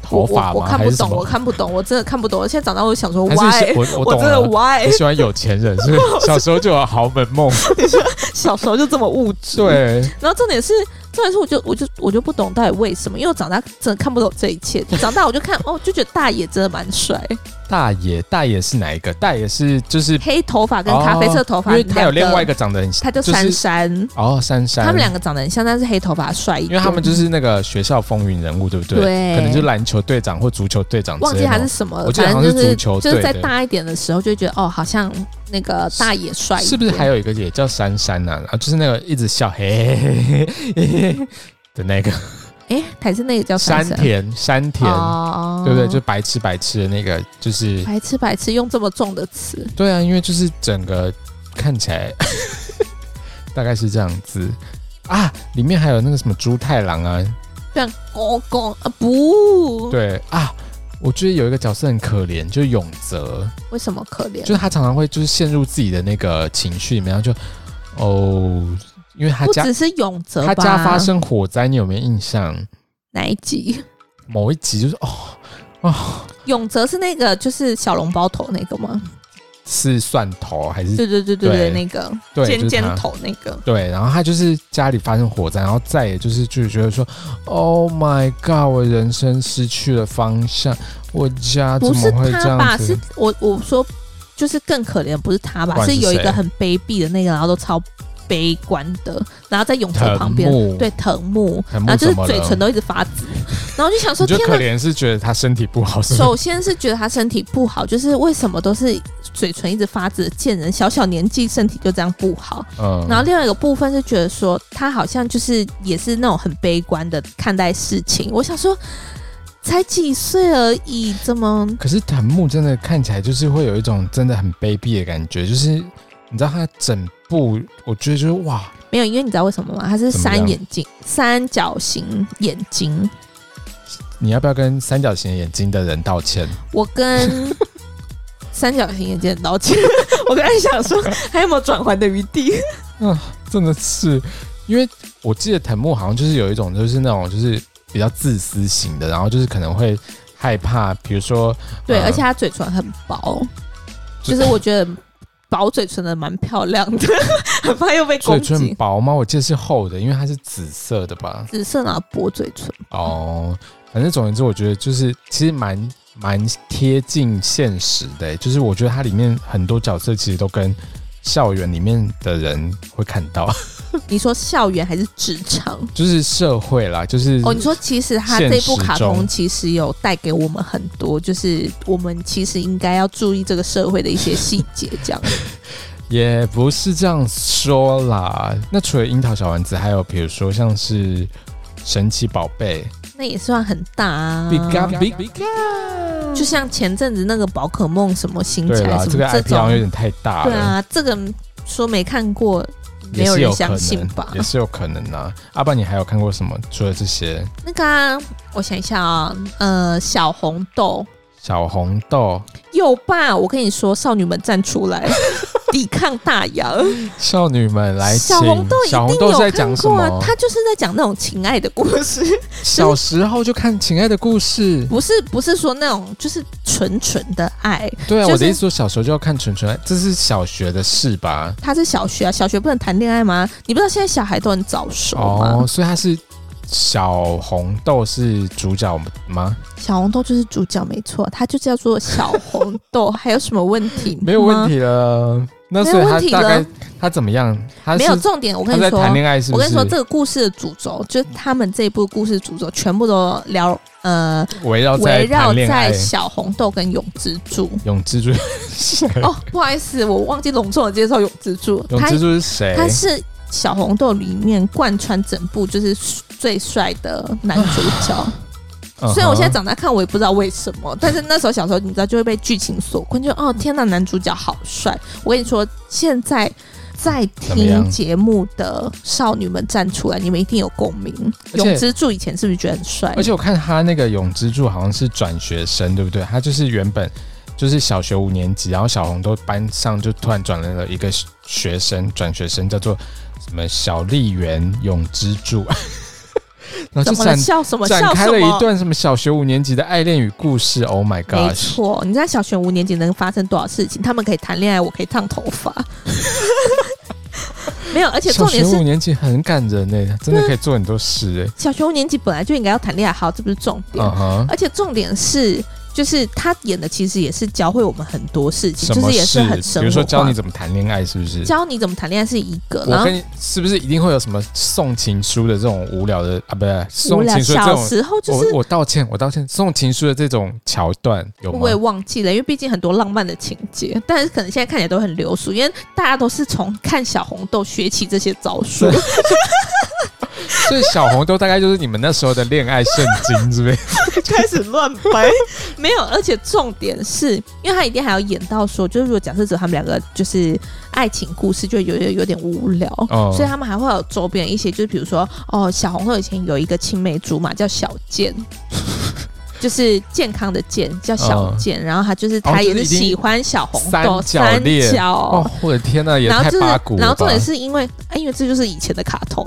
头发吗？我看不懂，我看不懂，我真的看不懂。现在长大，我就想说，Why？我 我真的，Why？你喜欢有钱人，是？小时候就有豪门梦，你 说小时候就这么物质？对。然后重点是。重点是，我就我就我就不懂到底为什么，因为我长大真的看不懂这一切。长大我就看哦，就觉得大爷真的蛮帅。大爷，大爷是哪一个？大爷是就是黑头发跟咖啡色头发，因为他有另外一个长得很像，他叫珊珊。哦，珊珊，他们两个长得很像，但是黑头发帅一点。因为他们就是那个学校风云人物，对不对？对，可能就是篮球队长或足球队长。忘记他是什么了，我记得好像是足球队。就是在大一点的时候，就觉得哦，好像那个大爷帅。是不是还有一个也叫珊珊呐？啊，就是那个一直笑嘿嘿嘿嘿。的那个，哎，还是那个叫山田，山田，哦、对不对？就白痴白痴的那个，就是白痴白痴，用这么重的词。对啊，因为就是整个看起来大概是这样子啊。里面还有那个什么猪太郎啊，这样公公啊不？对啊，我觉得有一个角色很可怜，就是永泽。为什么可怜？就是他常常会就是陷入自己的那个情绪里面，然后就哦。因为他家不只是永泽，他家发生火灾，你有没有印象？哪一集？某一集就是哦哦，永泽是那个就是小笼包头那个吗？是蒜头还是？对对对对对，那个尖尖头那个。对，然后他就是家里发生火灾，然后再也就是就是觉得说，Oh my God，我人生失去了方向，我家怎么会这样子？不是他吧？是我我说就是更可怜，不是他吧？是有一个很卑鄙的那个，然后都超。悲观的，然后在泳池旁边，对藤木，然后就是嘴唇都一直发紫，然后就想说，就可怜是觉得他身体不好。首先是觉得他身体不好，就是为什么都是嘴唇一直发紫的贱人，小小年纪身体就这样不好。嗯，然后另外一个部分是觉得说他好像就是也是那种很悲观的看待事情。我想说，才几岁而已，怎么？可是藤木真的看起来就是会有一种真的很卑鄙的感觉，就是。你知道他整部，我觉得就是哇，没有，因为你知道为什么吗？他是三眼睛，三角形眼睛。你要不要跟三角形眼睛的人道歉？我跟 三角形眼睛人道歉。我刚才想说，还有没有转圜的余地？嗯、啊，真的是，因为我记得藤木好像就是有一种，就是那种就是比较自私型的，然后就是可能会害怕，比如说，对，呃、而且他嘴唇很薄，就是我觉得。薄嘴唇的蛮漂亮的，很怕又被攻击。嘴唇薄吗？我记得是厚的，因为它是紫色的吧？紫色啊薄嘴唇？哦，反正总言之，我觉得就是其实蛮蛮贴近现实的、欸。就是我觉得它里面很多角色其实都跟校园里面的人会看到。你说校园还是职场？就是社会啦，就是哦。你说其实他这部卡通其实有带给我们很多，就是我们其实应该要注意这个社会的一些细节，这样。也不是这样说啦。那除了樱桃小丸子，还有比如说像是神奇宝贝，那也算很大啊。就像前阵子那个宝可梦什么新起来什么这种，这个有点太大了。对啊，这个说没看过。没有人相信吧？也是有可能啊。阿爸，你还有看过什么？除了这些，那个、啊，我想一下啊，呃，小红豆，小红豆，有吧？我跟你说，少女们站出来，抵抗大洋。少女们来，小红豆小红豆是在讲什么？他就是在讲那种情爱的故事。小时候就看情爱的故事，不是不是说那种就是纯纯的爱。对啊，就是、我的意思说小时候就要看纯纯爱，这是小学的事吧？他是小学啊，小学不能谈恋爱吗？你不知道现在小孩都很早熟吗？哦，所以他是。小红豆是主角吗？小红豆就是主角，没错，他就叫做小红豆。还有什么问题？没有问题了。那所以他大概他怎么样？他没有重点。我跟你说，谈恋爱是是？我跟你说，这个故事的主轴，就是他们这一部故事主轴，全部都聊呃，围绕围绕在小红豆跟永之助。永之助 哦，不好意思，我忘记隆重的介绍永之助。永之助是谁？他是。小红豆里面贯穿整部就是最帅的男主角，虽然我现在长大看我也不知道为什么，但是那时候小时候你知道就会被剧情所困，就哦天呐，男主角好帅！我跟你说，现在在听节目的少女们站出来，你们一定有共鸣。永之助以前是不是觉得很帅？而且我看他那个永之助好像是转学生，对不对？他就是原本就是小学五年级，然后小红都班上就突然转来了一个学生，转学生叫做。什么小笠原永之助，然后就展笑什么？展开了一段什么小学五年级的爱恋与故事。Oh my god！没错，你知道小学五年级能发生多少事情？他们可以谈恋爱，我可以烫头发。没有，而且重点是小学五年级很感人呢，真的可以做很多事哎。小学五年级本来就应该要谈恋爱，好，这不是重点。Uh huh. 而且重点是。就是他演的，其实也是教会我们很多事情，就是也是很生活。比如说教你怎么谈恋爱，是不是？教你怎么谈恋爱是一个，然后是不是一定会有什么送情书的这种无聊的啊？不是送情书的这种。小时候就是我，我道歉，我道歉。送情书的这种桥段有吗？我也忘记了，因为毕竟很多浪漫的情节，但是可能现在看起来都很流俗，因为大家都是从看小红豆学起这些招数。所以小红豆大概就是你们那时候的恋爱圣经，是不是？开始乱掰，没有，而且重点是因为他一定还要演到说，就是如果假设者他们两个就是爱情故事，就有有有点无聊，哦、所以他们还会有周边一些，就是比如说哦，小红豆以前有一个青梅竹马叫小健。就是健康的健叫小健，然后他就是他也是喜欢小红豆三角哦，我的天呐，也太八股了。然后重点是因为，因为这就是以前的卡通，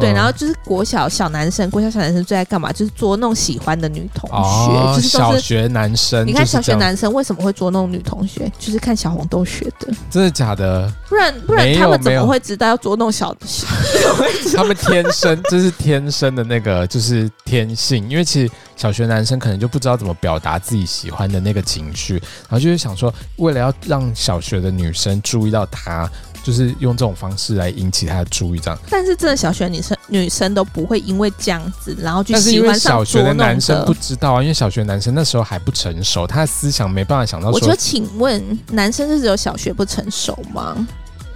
对，然后就是国小小男生，国小小男生最爱干嘛？就是捉弄喜欢的女同学，就是小学男生。你看小学男生为什么会捉弄女同学？就是看小红豆学的，真的假的？不然不然他们怎么会知道要捉弄小？他们天生这是天生的那个就是天性，因为其实小学男生。可能就不知道怎么表达自己喜欢的那个情绪，然后就是想说，为了要让小学的女生注意到他，就是用这种方式来引起他的注意，这样。但是真的小学女生女生都不会因为这样子，然后去喜欢小学的男生不知道啊，因为小学男生那时候还不成熟，他的思想没办法想到。我就请问，男生是只有小学不成熟吗？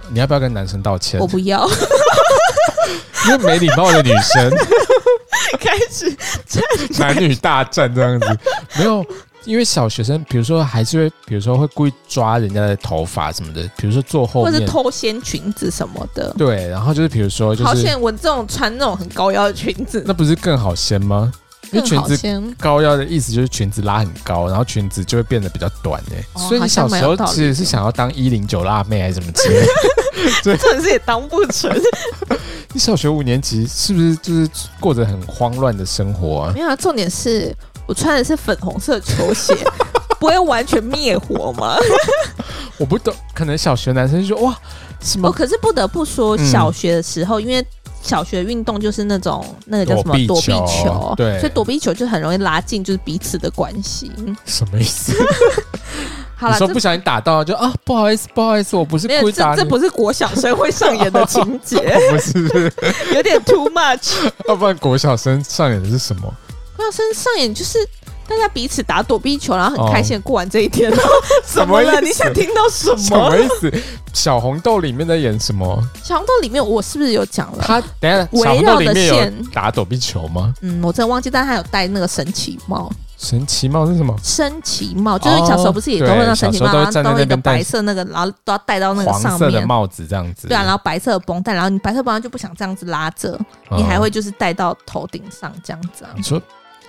你要不要跟男生道歉？我不要，因为没礼貌的女生。开始男女大战这样子，没有，因为小学生，比如说还是会，比如说会故意抓人家的头发什么的，比如说坐后面，或是偷掀裙子什么的。对，然后就是比如说，就是，好险我这种穿那种很高腰的裙子，那不是更好掀吗？因为裙子高腰的意思就是裙子拉很高，然后裙子就会变得比较短哎，哦，所以你小时候其实是想要当一零九辣妹还是什么之类的？这真是也当不成。你小学五年级是不是就是过着很慌乱的生活啊？没有啊，重点是我穿的是粉红色球鞋，不会完全灭火吗？我不懂，可能小学男生就说哇什么？哦，可是不得不说，小学的时候，嗯、因为小学运动就是那种那个叫什么躲避球，对，所以躲避球就很容易拉近就是彼此的关系。什么意思？好了，你说不小心打到就啊，不好意思，不好意思，我不是故意打你。这不是国小生会上演的情节，不是，有点 too much。要 不然国小生上演的是什么？国小生上演就是大家彼此打躲避球，然后很开心的过完这一天。什么了？你想听到什么？什么意思？小红豆里面在演什么？小红豆里面我是不是有讲了？他等下围绕的线打躲避球吗？嗯，我真的忘记，但他有戴那个神奇帽。神奇帽是什么？神奇帽就是小时候不是也都会那神奇帽，然后都一个白色那个，然后都要戴到那个上面。色的帽子这样子。对啊，然后白色的绷带，然后你白色绷带就不想这样子拉着，你还会就是戴到头顶上这样子啊。你说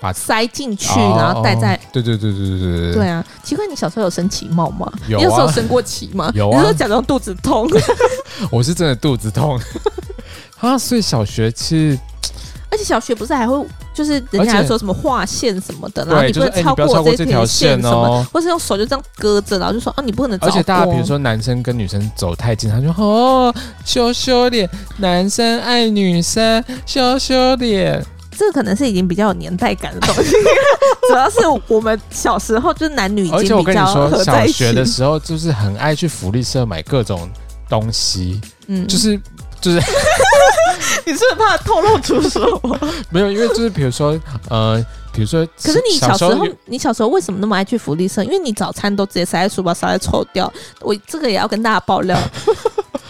把塞进去，然后戴在。对对对对对对对。对啊，奇怪，你小时候有升旗帽吗？有啊。你有时候升过旗吗？有啊。你说假装肚子痛？我是真的肚子痛。啊，所以小学其实，而且小学不是还会就是人家还说什么画线什么的，然后你不能超过这条线什么，或是用手就这样搁着，然后就说啊，你不能。而且大家比如说男生跟女生走太近，他就哦羞羞脸，男生爱女生羞羞脸。这个可能是已经比较有年代感的东西，主要是我们小时候就是男女已经比较合在一起。而且我跟你说，小学的时候就是很爱去福利社买各种东西，嗯，就是就是。你是不是怕透露出什么？没有，因为就是比如说，呃，比如说，可是你小时候，你小时候为什么那么爱去福利社？因为你早餐都直接塞在书包，塞在抽掉。我这个也要跟大家爆料，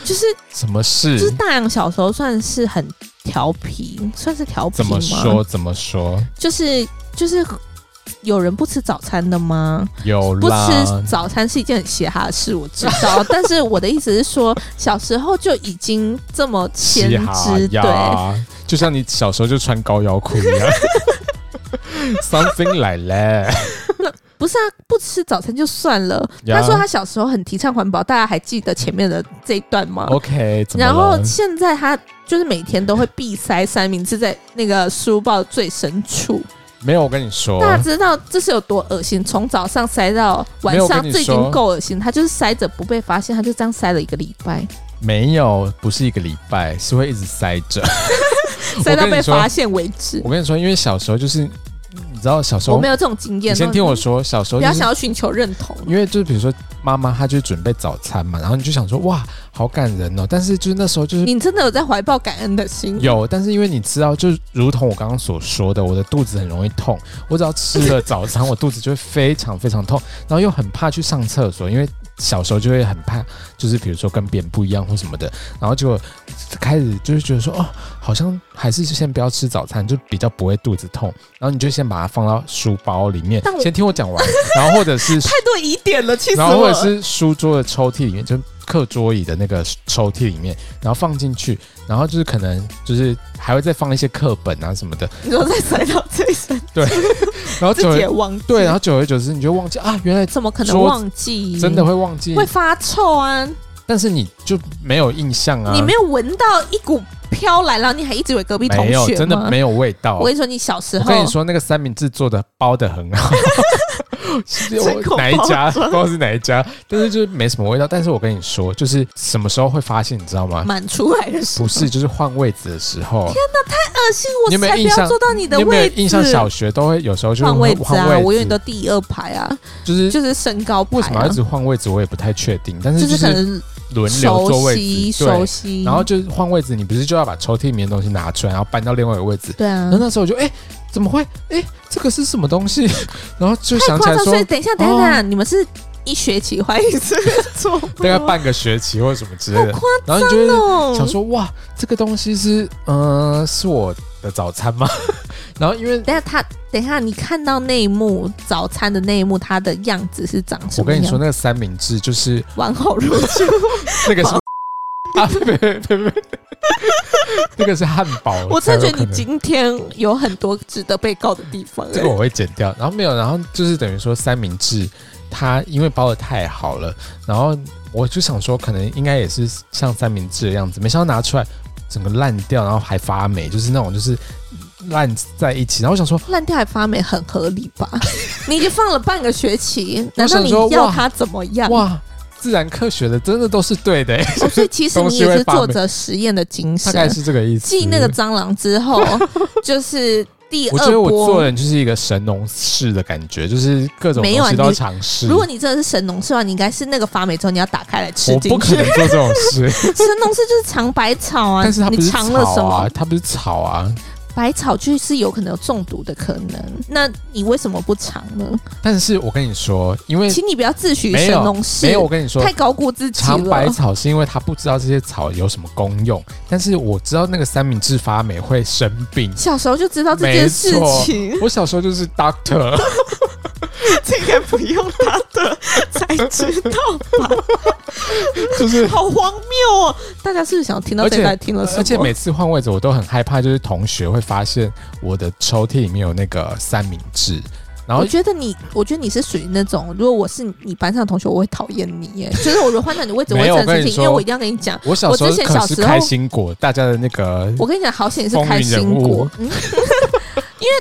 就是什么事？就是大洋小时候算是很调皮，算是调皮吗？怎么说？怎么说？就是就是。有人不吃早餐的吗？有啦，不吃早餐是一件很嘻哈的事，我知道。但是我的意思是说，小时候就已经这么先知，对，就像你小时候就穿高腰裤一样，something like that。不是啊，不吃早餐就算了。他说他小时候很提倡环保，大家还记得前面的这一段吗？OK，然后现在他就是每天都会必塞三明治在那个书包最深处。没有，我跟你说，大家知道这是有多恶心？从早上塞到晚上，这已经够恶心。他就是塞着不被发现，他就这样塞了一个礼拜。没有，不是一个礼拜，是会一直塞着，塞到被发现为止。我跟你说，因为小时候就是。你知道小时候我没有这种经验。你先听我说，小时候、就是、比较想要寻求认同，因为就是比如说妈妈她就准备早餐嘛，然后你就想说哇，好感人哦。但是就是那时候就是你真的有在怀抱感恩的心？有，但是因为你知道，就如同我刚刚所说的，我的肚子很容易痛，我只要吃了早餐，我肚子就会非常非常痛，然后又很怕去上厕所，因为。小时候就会很怕，就是比如说跟别人不一样或什么的，然后就开始就是觉得说，哦，好像还是先不要吃早餐，就比较不会肚子痛。然后你就先把它放到书包里面，先听我讲完，然后或者是 太多疑点了，其实，然后或者是书桌的抽屉里面就。课桌椅的那个抽屉里面，然后放进去，然后就是可能就是还会再放一些课本啊什么的，你说再塞到最深，对，然后久而忘对，然后久而久之你就忘记啊，原来怎么可能忘记？真的会忘记，会发臭啊！但是你就没有印象啊，你没有闻到一股飘来，然后你还一直以为隔壁同学？没有，真的没有味道。我跟你说，你小时候，我跟你说那个三明治做的包的很好。哪一家不知道是哪一家，但是就是没什么味道。但是我跟你说，就是什么时候会发现，你知道吗？满出来的时候，不是，就是换位子的时候。天哪，太恶心！我才不要坐到你的位置。你有没有印象？小学都会有时候就换位置啊，我永远都第二排啊，就是就是身高排。为什么要一直换位置？我也不太确定。但是就是可能轮流坐位置，熟悉。然后就换位置，你不是就要把抽屉里面的东西拿出来，然后搬到另外一个位置？对啊。然后那时候我就哎。怎么会？哎，这个是什么东西？然后就想起来说，所以等一下，等一下，你们是一学期换一次做，大概半个学期或者什么之类的。然后你就会想说，哇，这个东西是，嗯，是我的早餐吗？然后因为等下他，等一下你看到那一幕早餐的那一幕，它的样子是长什么？我跟你说，那个三明治就是完好如初，那个是 啊，别别别。那个是汉堡，我真的觉得你今天有很多值得被告的地方。这个我会剪掉，然后没有，然后就是等于说三明治，它因为包的太好了，然后我就想说可能应该也是像三明治的样子，没想到拿出来整个烂掉，然后还发霉，就是那种就是烂在一起。然后我想说烂掉还发霉很合理吧？你已经放了半个学期，难道你要它怎么样？哇！自然科学的真的都是对的，哦，所以其实你也是做着实验的精神，大概是这个意思。继那个蟑螂之后，就是第二波。我觉得我做人就是一个神农氏的感觉，就是各种东西都要尝试。如果你真的是神农氏的话，你应该是那个发霉之后你要打开来吃进去。我不可能做这种事。神农氏就是尝百草啊，但是它不是草啊，它不是草啊。百草就是有可能有中毒的可能，那你为什么不尝呢？但是我跟你说，因为请你不要自诩神农氏，没有，我跟你说太高估自己了。尝百草是因为他不知道这些草有什么功用，但是我知道那个三明治发霉会生病。小时候就知道这件事情，我小时候就是 doctor。这应该不用他的才知道吧？就是好荒谬哦！大家是不是想听到这台听了什么？而且每次换位置，我都很害怕，就是同学会发现我的抽屉里面有那个三明治。然后我觉得你，我觉得你是属于那种，如果我是你班上的同学，我会讨厌你耶。就是我如果换到你位置，我会生气，因为我一定要跟你讲。我小时候可是开心果，大家的那个。我跟你讲，好险是开心果，嗯、因为。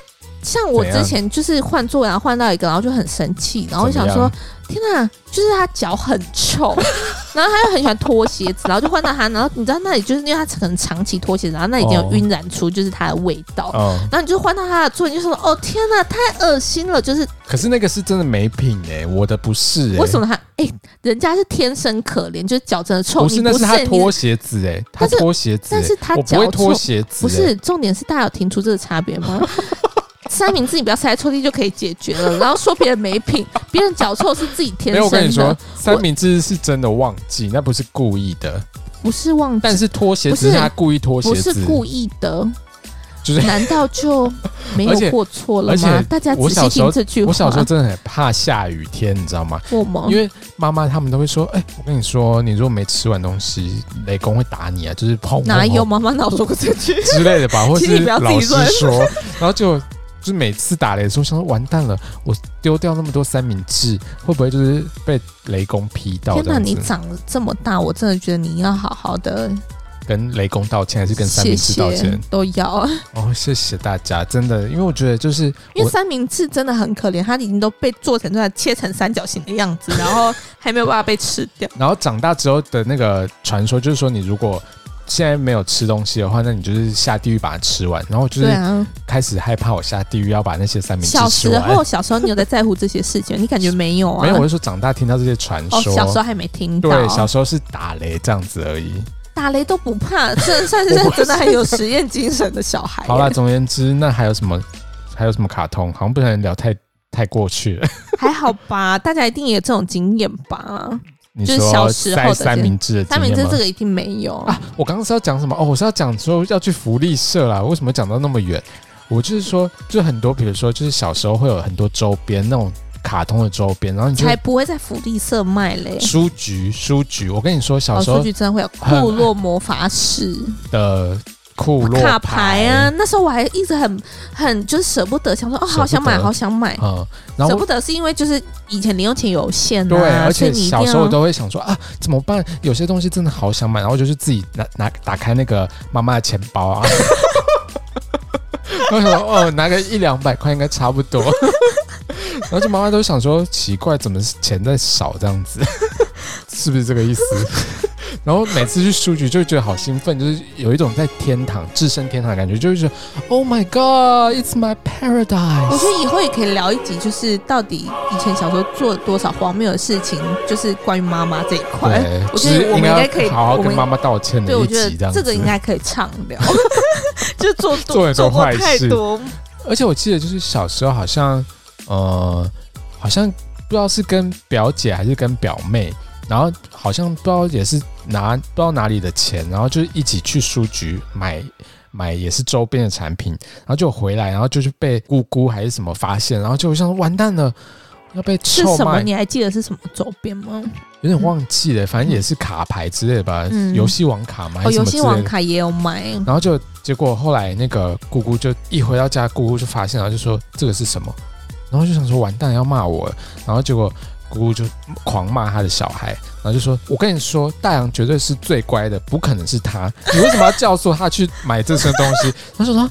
像我之前就是换座位，然后换到一个，然后就很生气，然后我想说，天哪，就是他脚很臭，然后他又很喜欢脱鞋子，然后就换到他，然后你知道那里就是因为他可能长期脱鞋子，然后那已经有晕染出就是他的味道，哦、然后你就换到他的座，你就说，哦天哪，太恶心了，就是。可是那个是真的没品哎、欸，我的不是、欸。为什么他哎、欸，人家是天生可怜，就是脚真的臭。不是，那是他脱鞋子哎、欸，他脱鞋子、欸，但是他脚脱鞋子、欸，不是重点是大家有听出这个差别吗？三明治你不要塞在抽屉就可以解决了，然后说别人没品，别人脚臭是自己天生的。没有，我跟你说，三明治是真的忘记，那不是故意的，不是忘记，但是拖鞋子是他故意拖鞋子，不是故意的，就是难道就没有过错了吗？大家仔细听这句话。我小时候真的很怕下雨天，你知道吗？因为妈妈他们都会说，哎、欸，我跟你说，你如果没吃完东西，雷公会打你啊，就是砰。哪有妈妈哪有说过这句之类的吧？或是老师说，然后就。就是每次打雷的时候，想说完蛋了，我丢掉那么多三明治，会不会就是被雷公劈到？天哪，你长了这么大，我真的觉得你要好好的跟雷公道歉，还是跟三明治道歉？谢谢都要啊！哦，谢谢大家，真的，因为我觉得就是因为三明治真的很可怜，它已经都被做成这样切成三角形的样子，然后还没有办法被吃掉。然后长大之后的那个传说就是说，你如果现在没有吃东西的话，那你就是下地狱把它吃完，然后就是开始害怕我下地狱要把那些三明治吃完。小时候，小时候你有在在乎这些事情？你感觉没有啊？没有，我就说长大听到这些传说。哦，小时候还没听到。对，小时候是打雷这样子而已。打雷都不怕，这算是 真的很有实验精神的小孩。好了，总而言之，那还有什么？还有什么卡通？好像不能聊太太过去了。还好吧，大家一定也有这种经验吧。就是小时候的三明治的，三明治这个一定没有啊！我刚刚是要讲什么？哦，我是要讲说要去福利社啦。为什么讲到那么远？我就是说，就很多，比如说，就是小时候会有很多周边那种卡通的周边，然后你就才不会在福利社卖嘞。书局，书局，我跟你说，小时候书局真的会有库洛魔法使的。库洛卡牌啊，那时候我还一直很很就是舍不得，想说哦，好想买，好想买。嗯，然后舍不得是因为就是以前零用钱有限，啊，对，而且小时候都会想说啊，怎么办？有些东西真的好想买，然后就是自己拿拿打开那个妈妈的钱包啊，然后想说哦，拿个一两百块应该差不多，然后就妈妈都想说奇怪，怎么钱在少这样子，是不是这个意思？然后每次去书局就会觉得好兴奋，就是有一种在天堂、置身天堂的感觉，就是觉得 Oh my God, it's my paradise。我觉得以后也可以聊一集，就是到底以前小时候做了多少荒谬的事情，就是关于妈妈这一块。我觉得我们应该可以好好跟妈妈道歉的一集，这样子。对，我觉得这个应该可以畅聊，就做做很多坏事。多而且我记得就是小时候好像，呃，好像不知道是跟表姐还是跟表妹。然后好像不知道也是拿不知道哪里的钱，然后就一起去书局买买也是周边的产品，然后就回来，然后就是被姑姑还是什么发现，然后就想说完蛋了，要被臭骂。是什么？你还记得是什么周边吗？有点忘记了，反正也是卡牌之类的吧，嗯、游戏王卡嘛，还是什么之类的。游戏王卡也有买。然后就结果后来那个姑姑就一回到家，姑姑就发现，然后就说这个是什么？然后就想说完蛋要骂我了，然后结果。姑姑就狂骂他的小孩，然后就说：“我跟你说，大杨绝对是最乖的，不可能是他。你为什么要教唆他去买这些东西？”他说：“啊，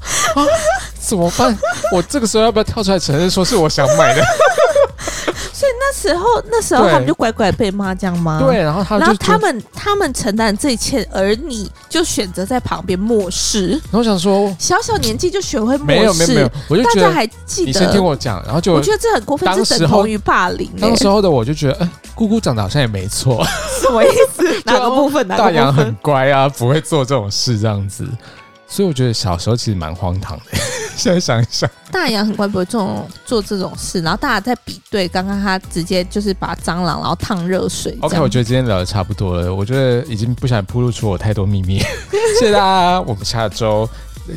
怎么办？我这个时候要不要跳出来承认说是我想买的？” 所以那时候，那时候他们就乖乖被骂这样吗？对，然后他然后他们他们承担这一切，而你就选择在旁边漠视。然后我想说，小小年纪就学会漠视，没有没有没有，我就觉得大家还记得。你先听我讲，然后就我觉得这很过分，这等同于霸凌。当时候的我就觉得，哎，姑姑长得好像也没错，什么意思？哪个部分？大杨很乖啊，不会做这种事这样子。所以我觉得小时候其实蛮荒唐的。现在想一想，大洋很怪，不会这种做这种事。然后大家在比对，刚刚他直接就是把蟑螂然后烫热水。OK，我觉得今天聊的差不多了。我觉得已经不想铺露出我太多秘密。谢谢大家，我们下周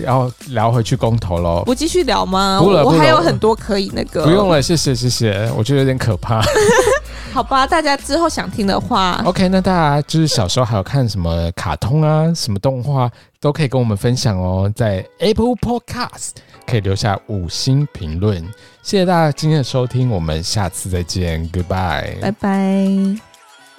要聊回去公投喽。不继续聊吗？不了，不了，我还有很多可以那个。不用了，谢谢谢谢，我觉得有点可怕。好吧，大家之后想听的话，OK，那大家就是小时候还有看什么卡通啊，什么动画都可以跟我们分享哦，在 Apple Podcast 可以留下五星评论。谢谢大家今天的收听，我们下次再见，Goodbye，拜拜。